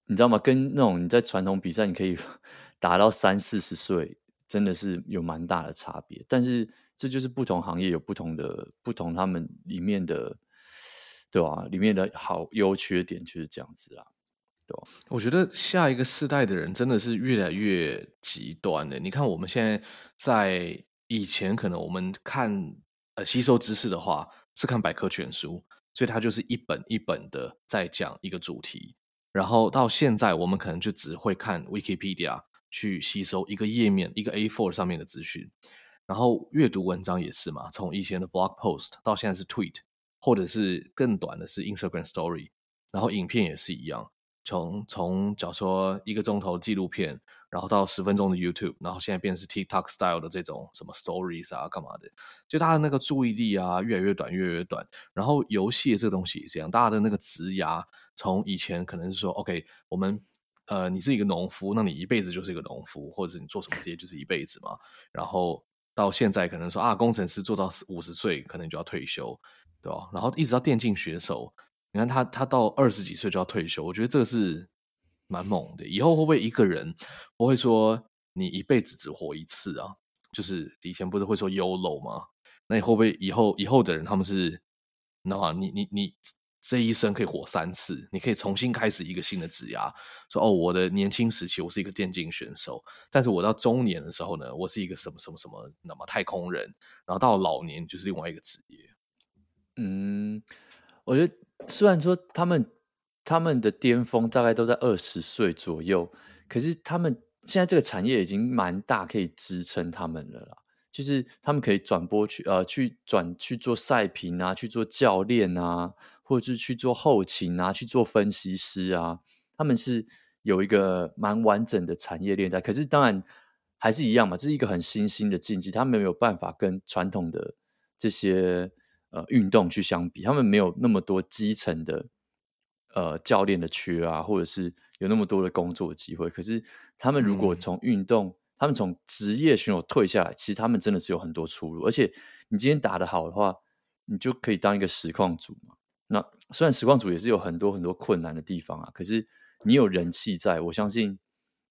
你知道吗？跟那种你在传统比赛，你可以。达到三四十岁，真的是有蛮大的差别。但是这就是不同行业有不同的不同，他们里面的对吧？里面的好优缺点就是这样子啦，对吧？我觉得下一个世代的人真的是越来越极端的。你看我们现在在以前，可能我们看呃吸收知识的话是看百科全书，所以它就是一本一本的在讲一个主题。然后到现在，我们可能就只会看 Wikipedia。去吸收一个页面，一个 A4 上面的资讯，然后阅读文章也是嘛，从以前的 blog post 到现在是 tweet，或者是更短的是 Instagram story，然后影片也是一样，从从假如说一个钟头纪录片，然后到十分钟的 YouTube，然后现在变成是 TikTok style 的这种什么 stories 啊，干嘛的，就大家的那个注意力啊越来越短，越来越短。然后游戏这个东西也是这样，大家的那个职涯从以前可能是说 OK 我们。呃，你是一个农夫，那你一辈子就是一个农夫，或者是你做什么职业就是一辈子嘛。然后到现在可能说啊，工程师做到五十岁可能就要退休，对吧？然后一直到电竞选手，你看他他到二十几岁就要退休，我觉得这个是蛮猛的。以后会不会一个人不会说你一辈子只活一次啊？就是以前不是会说 YOLO 吗？那你会不会以后以后的人他们是那你你你。你这一生可以活三次，你可以重新开始一个新的职涯。说哦，我的年轻时期我是一个电竞选手，但是我到中年的时候呢，我是一个什么什么什么，那么太空人，然后到老年就是另外一个职业。嗯，我觉得虽然说他们他们的巅峰大概都在二十岁左右，可是他们现在这个产业已经蛮大，可以支撑他们了啦。就是他们可以转播去呃去转去做赛评啊，去做教练啊。或者是去做后勤啊，去做分析师啊，他们是有一个蛮完整的产业链在。可是当然还是一样嘛，这是一个很新兴的竞技，他们没有办法跟传统的这些呃运动去相比，他们没有那么多基层的呃教练的缺啊，或者是有那么多的工作机会。可是他们如果从运动，嗯、他们从职业选手退下来，其实他们真的是有很多出路。而且你今天打得好的话，你就可以当一个实况组嘛。那虽然实况组也是有很多很多困难的地方啊，可是你有人气在，我相信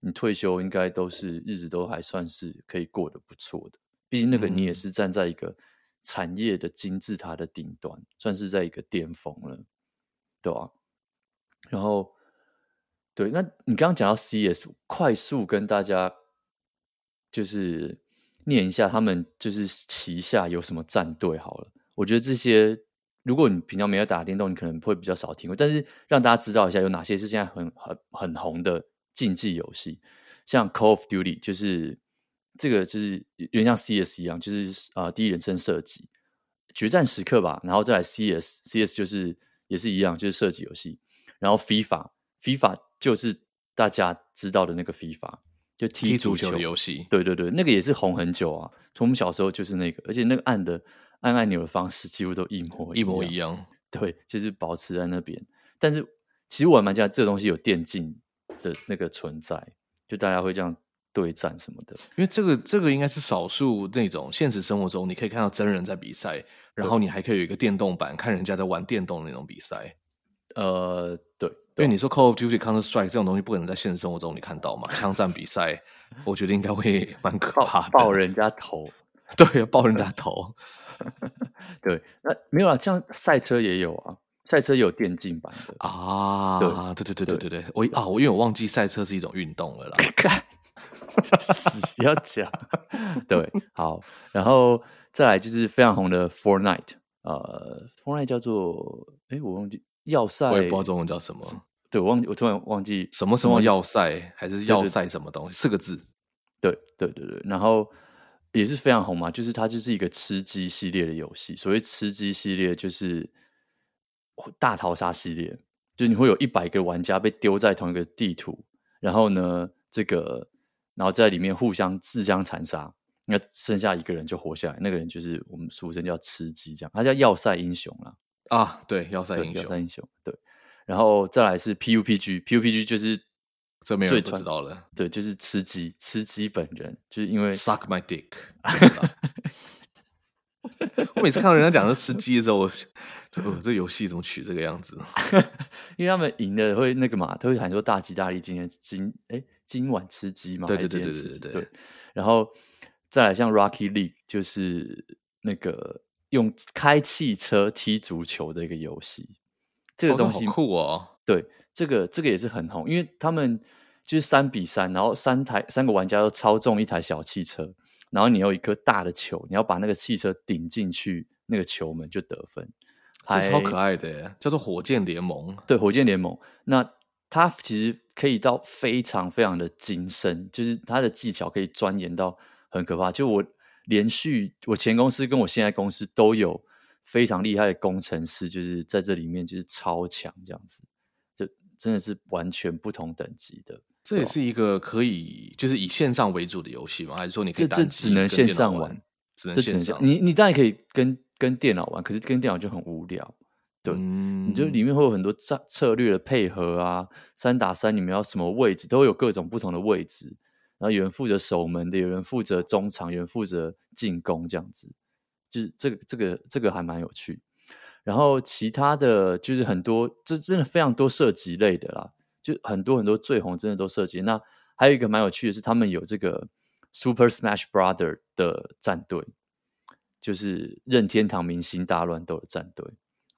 你退休应该都是日子都还算是可以过得不错的。毕竟那个你也是站在一个产业的金字塔的顶端，嗯、算是在一个巅峰了，对吧？然后，对，那你刚刚讲到 CS，快速跟大家就是念一下他们就是旗下有什么战队好了。我觉得这些。如果你平常没有打电动，你可能会比较少听过。但是让大家知道一下，有哪些是现在很很很红的竞技游戏，像 Call of Duty，就是这个就是有点像 CS 一样，就是啊、呃、第一人称射击，决战时刻吧。然后再来 CS，CS 就是也是一样，就是射击游戏。然后 FIFA，FIFA 就是大家知道的那个 FIFA，就踢足球的游戏。对对对，那个也是红很久啊，从我们小时候就是那个，而且那个按的。按按钮的方式几乎都一模一模一样，对，就是保持在那边。但是其实我还蛮觉得这个东西有电竞的那个存在，就大家会这样对战什么的。因为这个这个应该是少数那种现实生活中你可以看到真人在比赛，然后你还可以有一个电动版看人家在玩电动的那种比赛。呃，对，因为你说 Call of Duty Counter Strike 这种东西不可能在现实生活中你看到嘛，枪战比赛，我觉得应该会蛮可怕的，爆人家头，对，爆人家头。对，那没有啊，像赛车也有啊，赛车也有电竞版的啊。对，对，对，对，对，对，我啊，我因为我忘记赛车是一种运动了啦。死要讲，对，好，然后再来就是非常红的 Fortnite，呃，Fortnite 叫做，哎，我忘记要塞，我也不知道中文叫什么。对，我忘记，我突然忘记什么什么要塞，还是要塞什么东西，四个字。对，对，对，对，然后。也是非常红嘛，就是它就是一个吃鸡系列的游戏。所谓吃鸡系列，就是大逃杀系列，就你会有一百个玩家被丢在同一个地图，然后呢，这个然后在里面互相自相残杀，那剩下一个人就活下来，那个人就是我们俗称叫吃鸡，这样，他叫要塞英雄啦。啊，对，要塞英雄，要塞英雄，对，然后再来是 PUPG，PUPG 就是这没有人不知道了，对，就是吃鸡，吃鸡本人就是因为 suck my dick。我每次看到人家讲是吃鸡的时候，我就哦，这游戏怎么取这个样子？因为他们赢的会那个嘛，他会喊说大吉大利，今天今哎今晚吃鸡嘛，对对对对对对，对，然后再来像 Rocky League 就是那个。用开汽车踢足球的一个游戏，这个东西、哦、酷哦。对，这个这个也是很红，因为他们就是三比三，然后三台三个玩家都操纵一台小汽车，然后你有一颗大的球，你要把那个汽车顶进去，那个球门就得分。这超可爱的，叫做火箭联盟。对，火箭联盟。那它其实可以到非常非常的精深，就是它的技巧可以钻研到很可怕。就我。连续，我前公司跟我现在公司都有非常厉害的工程师，就是在这里面就是超强这样子，就真的是完全不同等级的。这也是一个可以就是以线上为主的游戏吗？还是说你可以单这只能线上玩？只能线上。你你当然可以跟跟电脑玩，可是跟电脑就很无聊。对，嗯、你就里面会有很多策策略的配合啊，三打三，你们要什么位置，都有各种不同的位置。然后有人负责守门的，有人负责中场，有人负责进攻，这样子，就是这个这个这个还蛮有趣。然后其他的就是很多，这真的非常多涉及类的啦，就很多很多最红真的都涉及。那还有一个蛮有趣的是，他们有这个 Super Smash Brother 的战队，就是任天堂明星大乱斗的战队。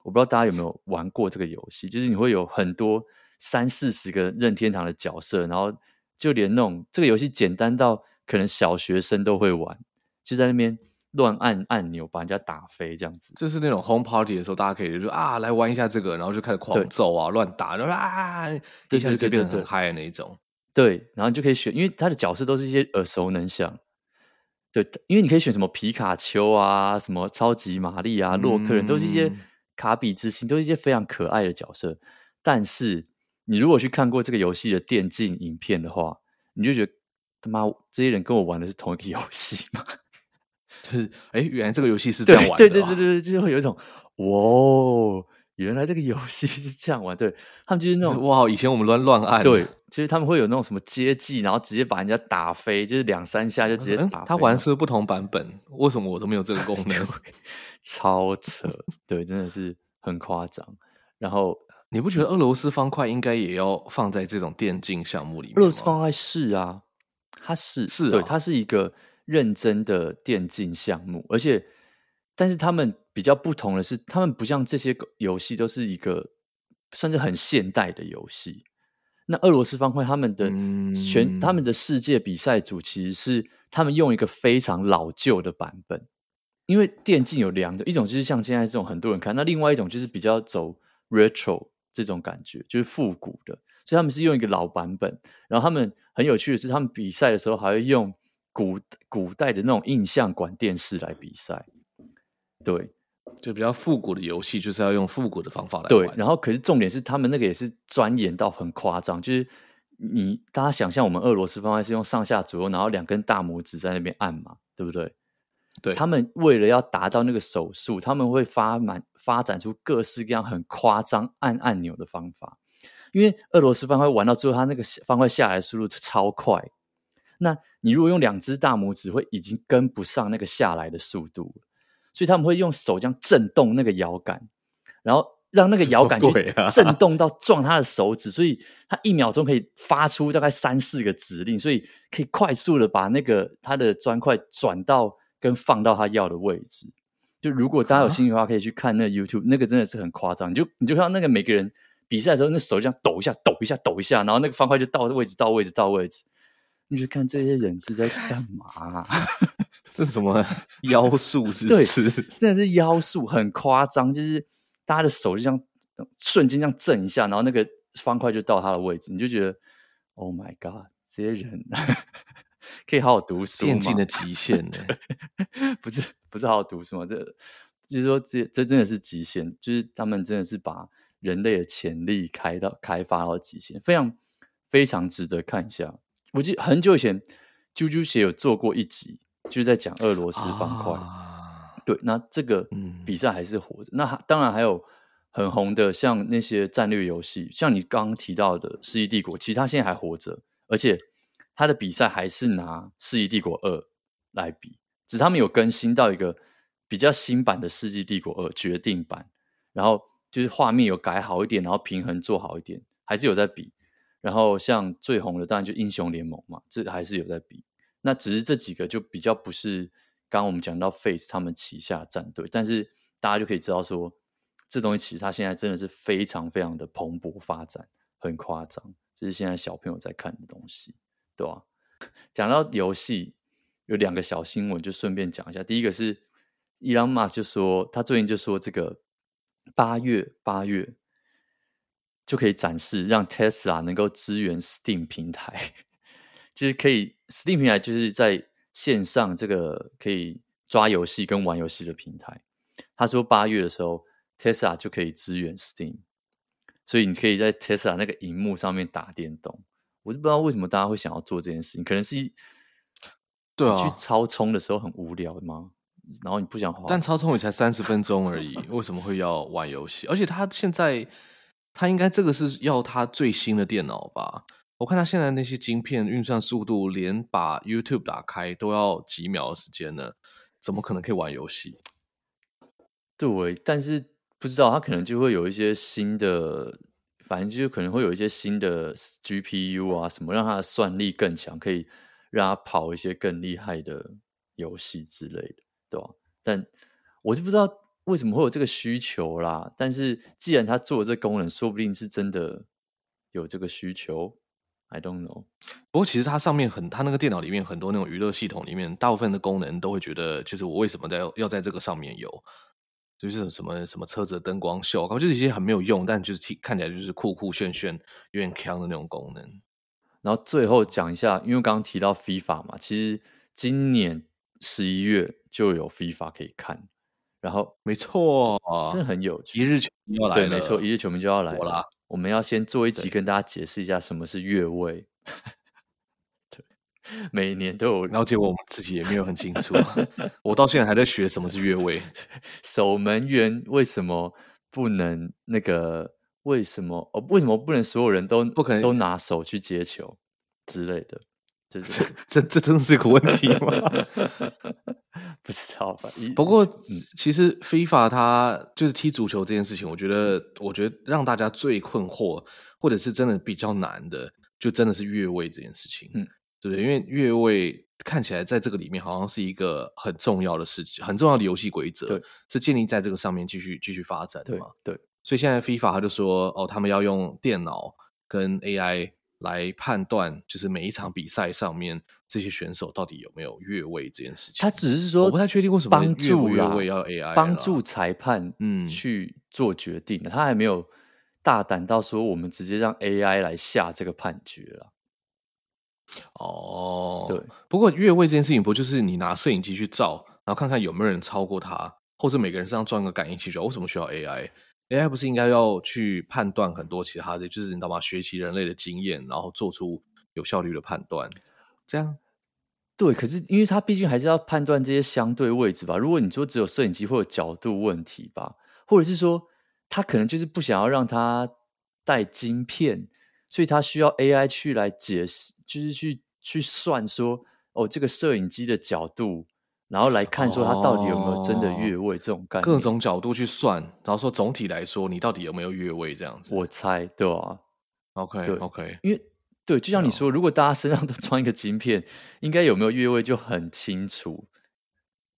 我不知道大家有没有玩过这个游戏，就是你会有很多三四十个任天堂的角色，然后。就连那种这个游戏简单到可能小学生都会玩，就在那边乱按按钮把人家打飞这样子。就是那种 home party 的时候，大家可以就说啊，来玩一下这个，然后就开始狂揍啊，乱打，然后啊，一下就可以变得很嗨的那一种。对，然后就可以选，因为他的角色都是一些耳熟能详。对，因为你可以选什么皮卡丘啊，什么超级玛丽啊，洛克人，都是一些卡比之星，都是一些非常可爱的角色，但是。你如果去看过这个游戏的电竞影片的话，你就觉得他妈这些人跟我玩的是同一个游戏吗？就是哎，原来这个游戏是这样玩的，哦。对对对对对，就会有一种哇，原来这个游戏是这样玩。对他们就是那种哇，以前我们乱乱按。对，其实他们会有那种什么接技，然后直接把人家打飞，就是两三下就直接打飞。他玩的是不同版本，为什么我都没有这个功 能？超扯，对，真的是很夸张。然后。你不觉得俄罗斯方块应该也要放在这种电竞项目里面？俄罗斯方块是啊，它是是、啊、对，它是一个认真的电竞项目，而且，但是他们比较不同的是，他们不像这些游戏都是一个算是很现代的游戏。那俄罗斯方块他们的全、嗯、他们的世界比赛组其实是他们用一个非常老旧的版本，因为电竞有两种，一种就是像现在这种很多人看，那另外一种就是比较走 retro。这种感觉就是复古的，所以他们是用一个老版本。然后他们很有趣的是，他们比赛的时候还会用古古代的那种印象管电视来比赛。对，就比较复古的游戏，就是要用复古的方法来玩。对，然后可是重点是，他们那个也是钻研到很夸张，就是你大家想象我们俄罗斯方块是用上下左右，然后两根大拇指在那边按嘛，对不对？对，他们为了要达到那个手速，他们会发满发展出各式各样很夸张按按钮的方法。因为俄罗斯方块玩到最后，它那个方块下来的速度超快。那你如果用两只大拇指，会已经跟不上那个下来的速度。所以他们会用手这样震动那个摇杆，然后让那个摇杆去 震动到撞他的手指，所以他一秒钟可以发出大概三四个指令，所以可以快速的把那个他的砖块转到。跟放到他要的位置，就如果大家有兴趣的话，可以去看那个 YouTube，那个真的是很夸张。你就你就看到那个每个人比赛的时候，那手这样抖一下、抖一下、抖一下，然后那个方块就到位置、到位置、到位置。你去看这些人是在干嘛、啊？这是什么妖术？是不是？对，真的是妖术，很夸张。就是大家的手就这样瞬间这样震一下，然后那个方块就到他的位置，你就觉得 Oh my God，这些人。可以好好读书。电竞的极限呢？不是不是好好读书吗？这就是说这这真的是极限，就是他们真的是把人类的潜力开到开发到极限，非常非常值得看一下。我记得很久以前，啾啾鞋有做过一集，就是在讲俄罗斯方块。啊、对，那这个比赛还是活着。嗯、那当然还有。很红的，像那些战略游戏，像你刚刚提到的《世纪帝国》，其实他现在还活着，而且他的比赛还是拿《世纪帝国二》来比，只是他们有更新到一个比较新版的《世纪帝国二》决定版，然后就是画面有改好一点，然后平衡做好一点，还是有在比。然后像最红的当然就《英雄联盟》嘛，这还是有在比。那只是这几个就比较不是刚刚我们讲到 Face 他们旗下战队，但是大家就可以知道说。这东西其实它现在真的是非常非常的蓬勃发展，很夸张。这是现在小朋友在看的东西，对吧？讲到游戏，有两个小新闻，就顺便讲一下。第一个是伊朗马就说，他最近就说这个八月八月就可以展示，让 Tesla 能够支援 Steam 平台，就是可以 Steam 平台就是在线上这个可以抓游戏跟玩游戏的平台。他说八月的时候。Tesla 就可以支援 Steam，所以你可以在 Tesla 那个荧幕上面打电动。我就不知道为什么大家会想要做这件事情，可能是对啊，去超充的时候很无聊吗？然后你不想花，但超充也才三十分钟而已，为什么会要玩游戏？而且他现在他应该这个是要他最新的电脑吧？我看他现在那些晶片运算速度，连把 YouTube 打开都要几秒的时间呢，怎么可能可以玩游戏？对，但是。不知道，他可能就会有一些新的，反正就可能会有一些新的 GPU 啊什么，让它的算力更强，可以让它跑一些更厉害的游戏之类的，对吧？但我就不知道为什么会有这个需求啦。但是既然他做了这功能，说不定是真的有这个需求，I don't know。不过其实它上面很，它那个电脑里面很多那种娱乐系统里面，大部分的功能都会觉得，就是我为什么在要在这个上面有。就是什么什么车子的灯光秀，感觉就是一些很没有用，但就是看起来就是酷酷炫炫、有点强的那种功能。然后最后讲一下，因为刚刚提到 FIFA 嘛，其实今年十一月就有 FIFA 可以看。然后没错，真的很有趣，一日球迷要来了。对，没错，一日球迷就要来了。我们要先做一集跟大家解释一下什么是越位。每年都有，了解我们自己也没有很清楚。我到现在还在学什么是越位。守门员为什么不能那个？为什么哦？为什么不能所有人都不可能都拿手去接球之类的？就是这这真的是个问题吗？不知道吧。不过、嗯、其实 FIFA 它就是踢足球这件事情，我觉得我觉得让大家最困惑，或者是真的比较难的，就真的是越位这件事情。嗯。对不对，因为越位看起来在这个里面好像是一个很重要的事情，很重要的游戏规则，是建立在这个上面继续继续发展的嘛？对，所以现在 FIFA 他就说，哦，他们要用电脑跟 AI 来判断，就是每一场比赛上面这些选手到底有没有越位这件事情。他只是说，我不太确定为什么帮助越位要 AI，帮助裁判嗯去做决定，嗯，他还没有大胆到说我们直接让 AI 来下这个判决了。哦，对。不过越位这件事情，不就是你拿摄影机去照，然后看看有没有人超过他，或者每个人身上装个感应器就好？为什么需要 AI 不是应该要去判断很多其他的，就是你知道吗？学习人类的经验，然后做出有效率的判断。这样，对。可是因为他毕竟还是要判断这些相对位置吧？如果你说只有摄影机或者角度问题吧，或者是说他可能就是不想要让他带晶片，所以他需要 AI 去来解释。就是去去算说哦，这个摄影机的角度，然后来看说它到底有没有真的越位这种概念，各种角度去算，然后说总体来说你到底有没有越位这样子。我猜对啊，OK 对 OK，因为对，就像你说，如果大家身上都 装一个晶片，应该有没有越位就很清楚。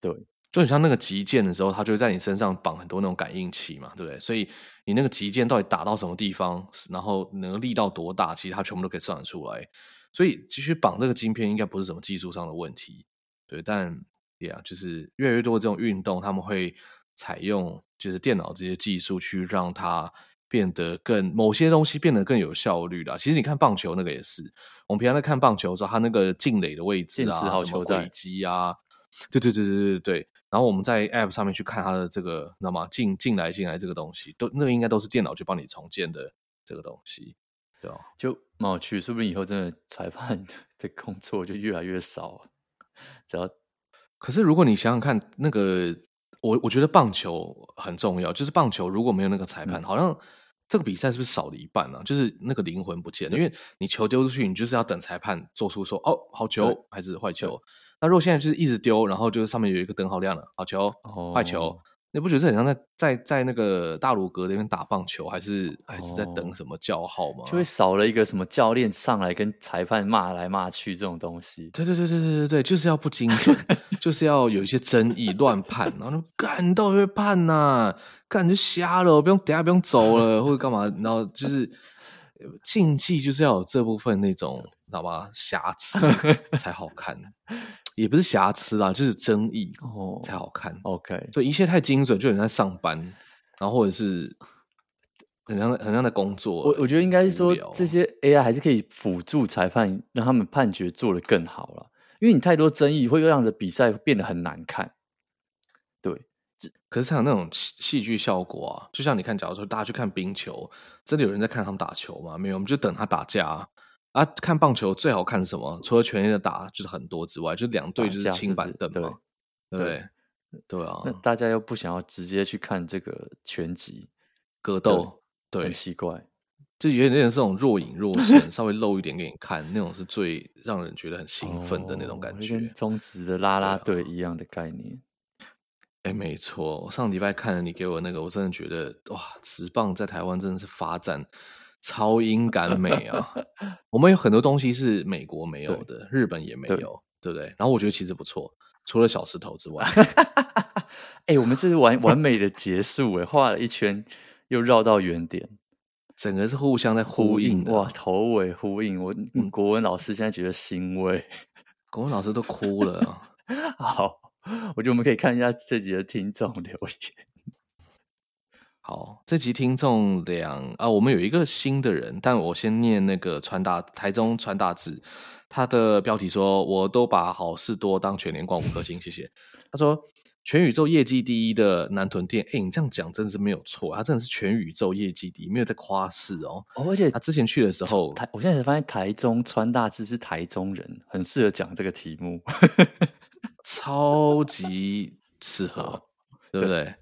对，就很像那个击剑的时候，它就会在你身上绑很多那种感应器嘛，对不对？所以你那个击剑到底打到什么地方，然后能力到多大，其实它全部都可以算得出来。所以继续绑这个晶片应该不是什么技术上的问题，对，但也、yeah, 就是越来越多的这种运动，他们会采用就是电脑这些技术去让它变得更某些东西变得更有效率啦。其实你看棒球那个也是，我们平常在看棒球的时候，它那个进垒的位置啊，什么轨迹啊，对对对对对对。然后我们在 App 上面去看它的这个，知道吗？进进来进来这个东西，都那个应该都是电脑去帮你重建的这个东西，对吧？就蛮有趣，说不定以后真的裁判 的工作就越来越少。只要，可是如果你想想看，那个我我觉得棒球很重要，就是棒球如果没有那个裁判，嗯、好像这个比赛是不是少了一半呢、啊？就是那个灵魂不见了，因为你球丢出去，你就是要等裁判做出说哦，好球还是坏球。那如果现在就是一直丢，然后就是上面有一个灯号亮了，好球，坏球。哦你不觉得这很像在在在那个大鲁阁那边打棒球，还是还是在等什么叫号吗？就会少了一个什么教练上来跟裁判骂来骂去这种东西。对对对对对对对，就是要不精准，就是要有一些争议乱判，然后干你到底会判呐、啊？干就瞎了，不用等下不用走了，或者干嘛？然后就是竞技就是要有这部分那种，知道吧？瑕疵才好看。也不是瑕疵啦，就是争议哦才好看。OK，所以一切太精准，就很像在上班，然后或者是很像很像在工作。我我觉得应该是说，这些 AI 还是可以辅助裁判，让他们判决做得更好了。因为你太多争议，会让的比赛变得很难看。对，可是像那种戏剧效果啊，就像你看，假如说大家去看冰球，真的有人在看他们打球吗？没有，我们就等他打架。啊，看棒球最好看什么？除了全力的打就是很多之外，就两队就是青板凳嘛，对对，对啊。那大家又不想要直接去看这个拳击格斗，对，很奇怪，就有点那种这种若隐若现，稍微露一点给你看，那种是最让人觉得很兴奋的那种感觉，跟中职的啦啦队一样的概念。哎，没错，我上礼拜看了你给我那个，我真的觉得哇，直棒在台湾真的是发展。超英赶美啊！我们有很多东西是美国没有的，日本也没有，对，对不对？然后我觉得其实不错，除了小石头之外。哎、欸，我们这是完完美的结束哎，画了一圈又绕到原点，整个是互相在呼应，呼应哇，头尾呼应。我国文老师现在觉得欣慰，国文老师都哭了。好，我觉得我们可以看一下这集的听众留言。好，这集听众两啊，我们有一个新的人，但我先念那个传达台中传达志，他的标题说，我都把好事多当全年冠五颗星，谢谢。他说全宇宙业绩第一的南屯店，哎，你这样讲真的是没有错，他真的是全宇宙业绩第一，没有在夸饰哦。哦，而且他之前去的时候，台，我现在才发现台中传达志是台中人，很适合讲这个题目，超级适合，对不对？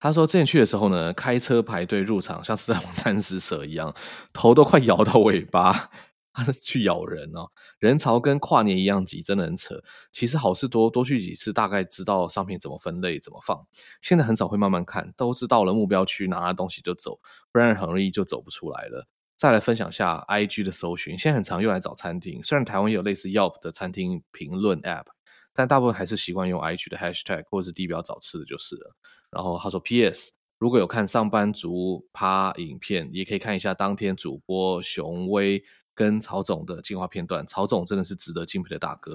他说：“之前去的时候呢，开车排队入场，像是在玩贪食蛇一样，头都快摇到尾巴，他是去咬人哦。人潮跟跨年一样挤，真的很扯。其实好事多多去几次，大概知道商品怎么分类、怎么放。现在很少会慢慢看，都知道了目标区拿了东西就走，不然很容易就走不出来了。再来分享下 IG 的搜寻，现在很常用来找餐厅。虽然台湾有类似 Yelp 的餐厅评论 App，但大部分还是习惯用 IG 的 Hashtag 或者是地标找吃的就是了。”然后他说：“P.S. 如果有看上班族趴影片，也可以看一下当天主播熊威跟曹总的精华片段。曹总真的是值得敬佩的大哥。”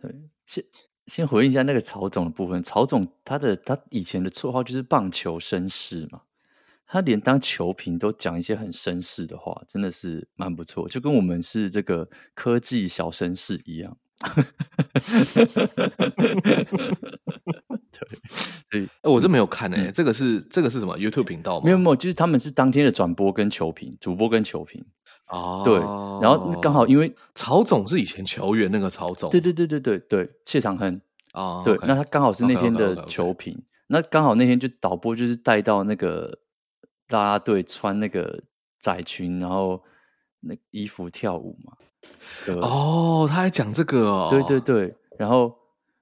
对，先先回应一下那个曹总的部分。曹总他的他以前的绰号就是棒球绅士嘛，他连当球评都讲一些很绅士的话，真的是蛮不错，就跟我们是这个科技小绅士一样。对，所以我是没有看诶、欸嗯，这个是这个是什么 YouTube 频道吗？没有没有，就是他们是当天的转播跟球评，主播跟球评哦。对，然后刚好因为曹总是以前球员那个曹总，对对对对对对，谢长亨啊，对，那他刚好是那天的球评，那刚好那天就导播就是带到那个啦啦队穿那个窄裙，然后那衣服跳舞嘛。哦，他还讲这个哦，对对对，然后。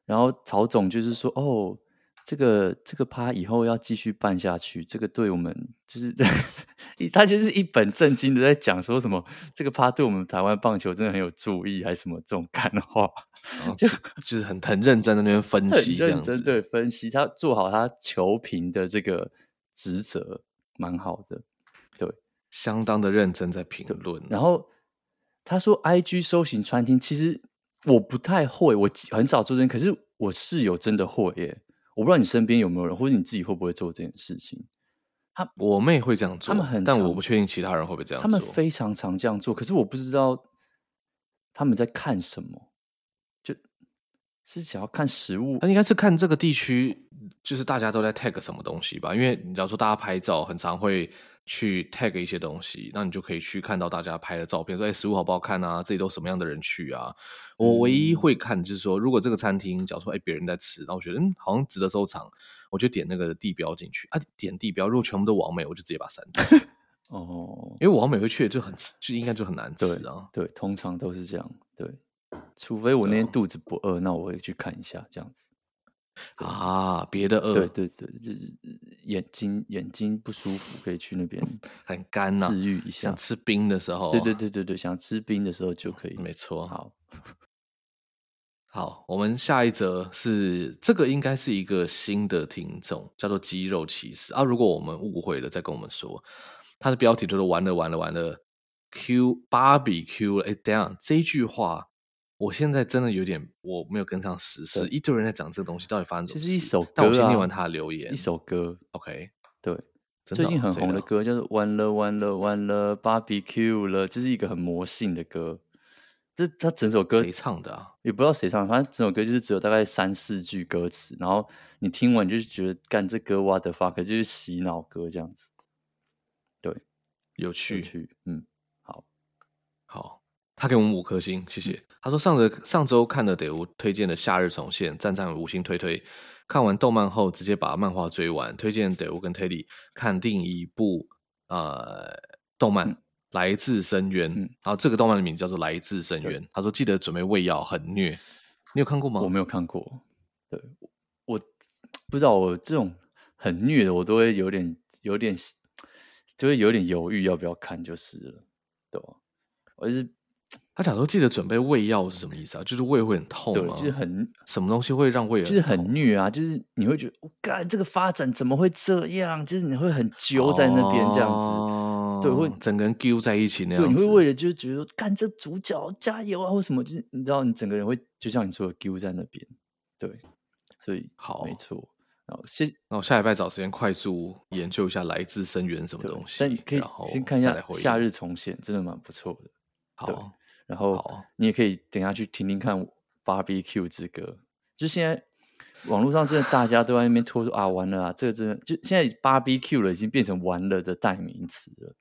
然后曹总就是说：“哦，这个这个趴以后要继续办下去，这个对我们就是，他就是一本正经的在讲说什么，这个趴对我们台湾棒球真的很有注意，还是什么这种干话，就就是很很认真的那边分析，这样子。对分析，他做好他球评的这个职责，蛮好的，对，相当的认真在评论。然后他说，IG 搜寻餐厅其实。”我不太会，我很少做这件，可是我室友真的会耶。我不知道你身边有没有人，或者你自己会不会做这件事情。他我妹会这样做，他们很，但我不确定其他人会不会这样做。他们非常常这样做，可是我不知道他们在看什么，就是想要看食物。那应该是看这个地区，就是大家都在 tag 什么东西吧？因为你假如说大家拍照，很常会去 tag 一些东西，那你就可以去看到大家拍的照片，说哎，食物好不好看啊？这里都什么样的人去啊？我唯一会看就是说，如果这个餐厅假如说哎别人在吃，然后我觉得嗯好像值得收藏。我就点那个地标进去啊，点地标，如果全部都完美，我就直接把它删掉。哦，因为完美会去就很，就应该就很难吃啊。对，对，通常都是这样。对，除非我那天肚子不饿，那我会去看一下这样子。啊，别的饿？对对对，就是眼睛眼睛不舒服，可以去那边 很干呐，治愈一下。想吃冰的时候，对对对对对，想吃冰的时候就可以。没错，好。好，我们下一则是这个，应该是一个新的听众，叫做肌肉骑士啊。如果我们误会了，再跟我们说。他的标题就是完了完了完了，Q 芭比 Q 了。哎，等下这句话，我现在真的有点我没有跟上时事，一堆人在讲这个东西，到底发生什么？就是一首歌，但我先念完他的留言，一首歌。OK，对，最近很红的歌叫做完了完了完了芭比 Q 了，就是一个很魔性的歌。这他整首歌谁唱的啊？也不知道谁唱的，反正整首歌就是只有大概三四句歌词，然后你听完就觉得，干这歌 what the fuck，就是洗脑歌这样子。对，有趣，有趣，嗯，他给我们五颗星，谢谢。嗯、他说上个上周看了德屋推荐的《夏日重现》，赞赞五星推推。看完动漫后，直接把漫画追完，推荐德屋跟 Teddy 看另一部呃动漫。嗯来自深渊，然后这个动漫的名字叫做《来自深渊》。他说：“记得准备喂药，很虐。”你有看过吗？我没有看过。对，我不知道，我这种很虐的，我都会有点、有点，就会有点犹豫要不要看，就是了。对吧？我就是他假如说记得准备胃药是什么意思啊？就是胃会很痛吗？就是很什么东西会让胃就是很虐啊？就是你会觉得，我干这个发展怎么会这样？就是你会很揪在那边这样子。哦对，会整个人揪在一起那样。对，你会为了就是觉得干这主角加油啊，或什么，就是你知道，你整个人会就像你说的揪在那边。对，所以好，没错。然后先，然后下礼拜找时间快速研究一下来自深渊什么东西。但你可以先看一下《夏日重现》，真的蛮不错的。好，然后你也可以等下去听听看《Barbecue 之歌》，就现在。网络上真的大家都在那边拖说啊，完了啊，这个真的就现在 Barbecue 了，已经变成完了的代名词了。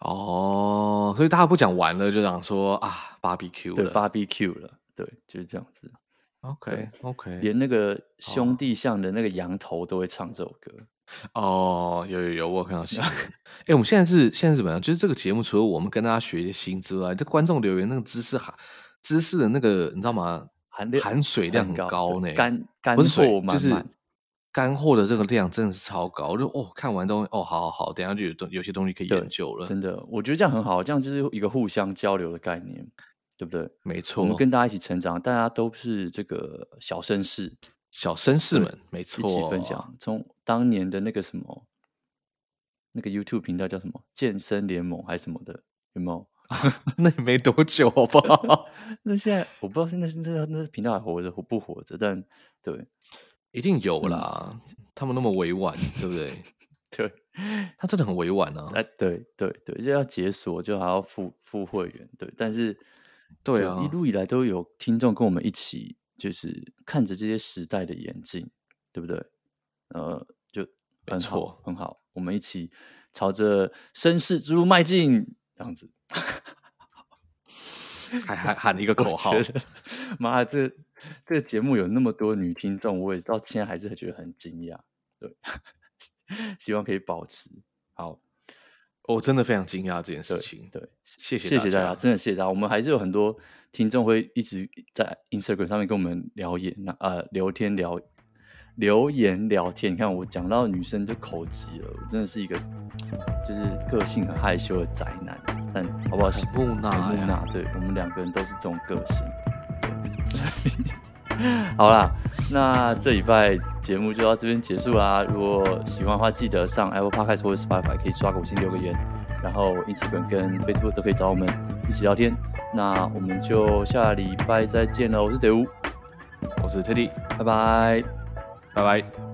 哦，所以大家不讲完了，就讲说啊，Barbecue 了 Barbecue 了，对，就是这样子。OK OK，连那个兄弟像的那个羊头都会唱这首歌。哦，有有有，我有看到新闻。哎，我们现在是现在是怎么样？就是这个节目除了我们跟大家学一些新之外，这观众留言那个知识哈，知识的那个你知道吗？含含水量很高呢，干干货就是干货的这个量真的是超高。就哦，看完东西哦，好好好，等下就有东有些东西可以研究了。真的，我觉得这样很好，这样就是一个互相交流的概念，对不对？没错，我们跟大家一起成长，大家都是这个小绅士，小绅士们，没错，一起分享。从当年的那个什么，那个 YouTube 频道叫什么健身联盟还是什么的，有没有？那也没多久，好不好？那现在我不知道现在那那频道还活着活不活着，但对，一定有啦。嗯、他们那么委婉，对不对？对，他真的很委婉啊。哎，对对对，就要解锁，就还要付付会员。对，但是对啊，一路以来都有听众跟我们一起，就是看着这些时代的眼镜，对不对？呃，就很好，很好，我们一起朝着绅士之路迈进。这样子，还还喊了一个 口号。妈，这这个节目有那么多女听众，我也到现在还是觉得很惊讶。对，希望可以保持。好，我真的非常惊讶这件事情。对，对谢谢谢谢大家，真的谢谢大家。我们还是有很多听众会一直在 Instagram 上面跟我们聊言，呃，聊天聊。留言聊天，你看我讲到女生就口急了，我真的是一个就是个性很害羞的宅男，但好不好？木讷，木讷，对，我们两个人都是这种个性。好啦，那这礼拜节目就到这边结束啦。如果喜欢的话，记得上 Apple Podcast 或者 Spotify 可以刷个五星留个言，然后 Instagram 跟 Facebook 都可以找我们一起聊天。那我们就下礼拜再见了，我是德乌，我是 Teddy，拜拜。拜拜。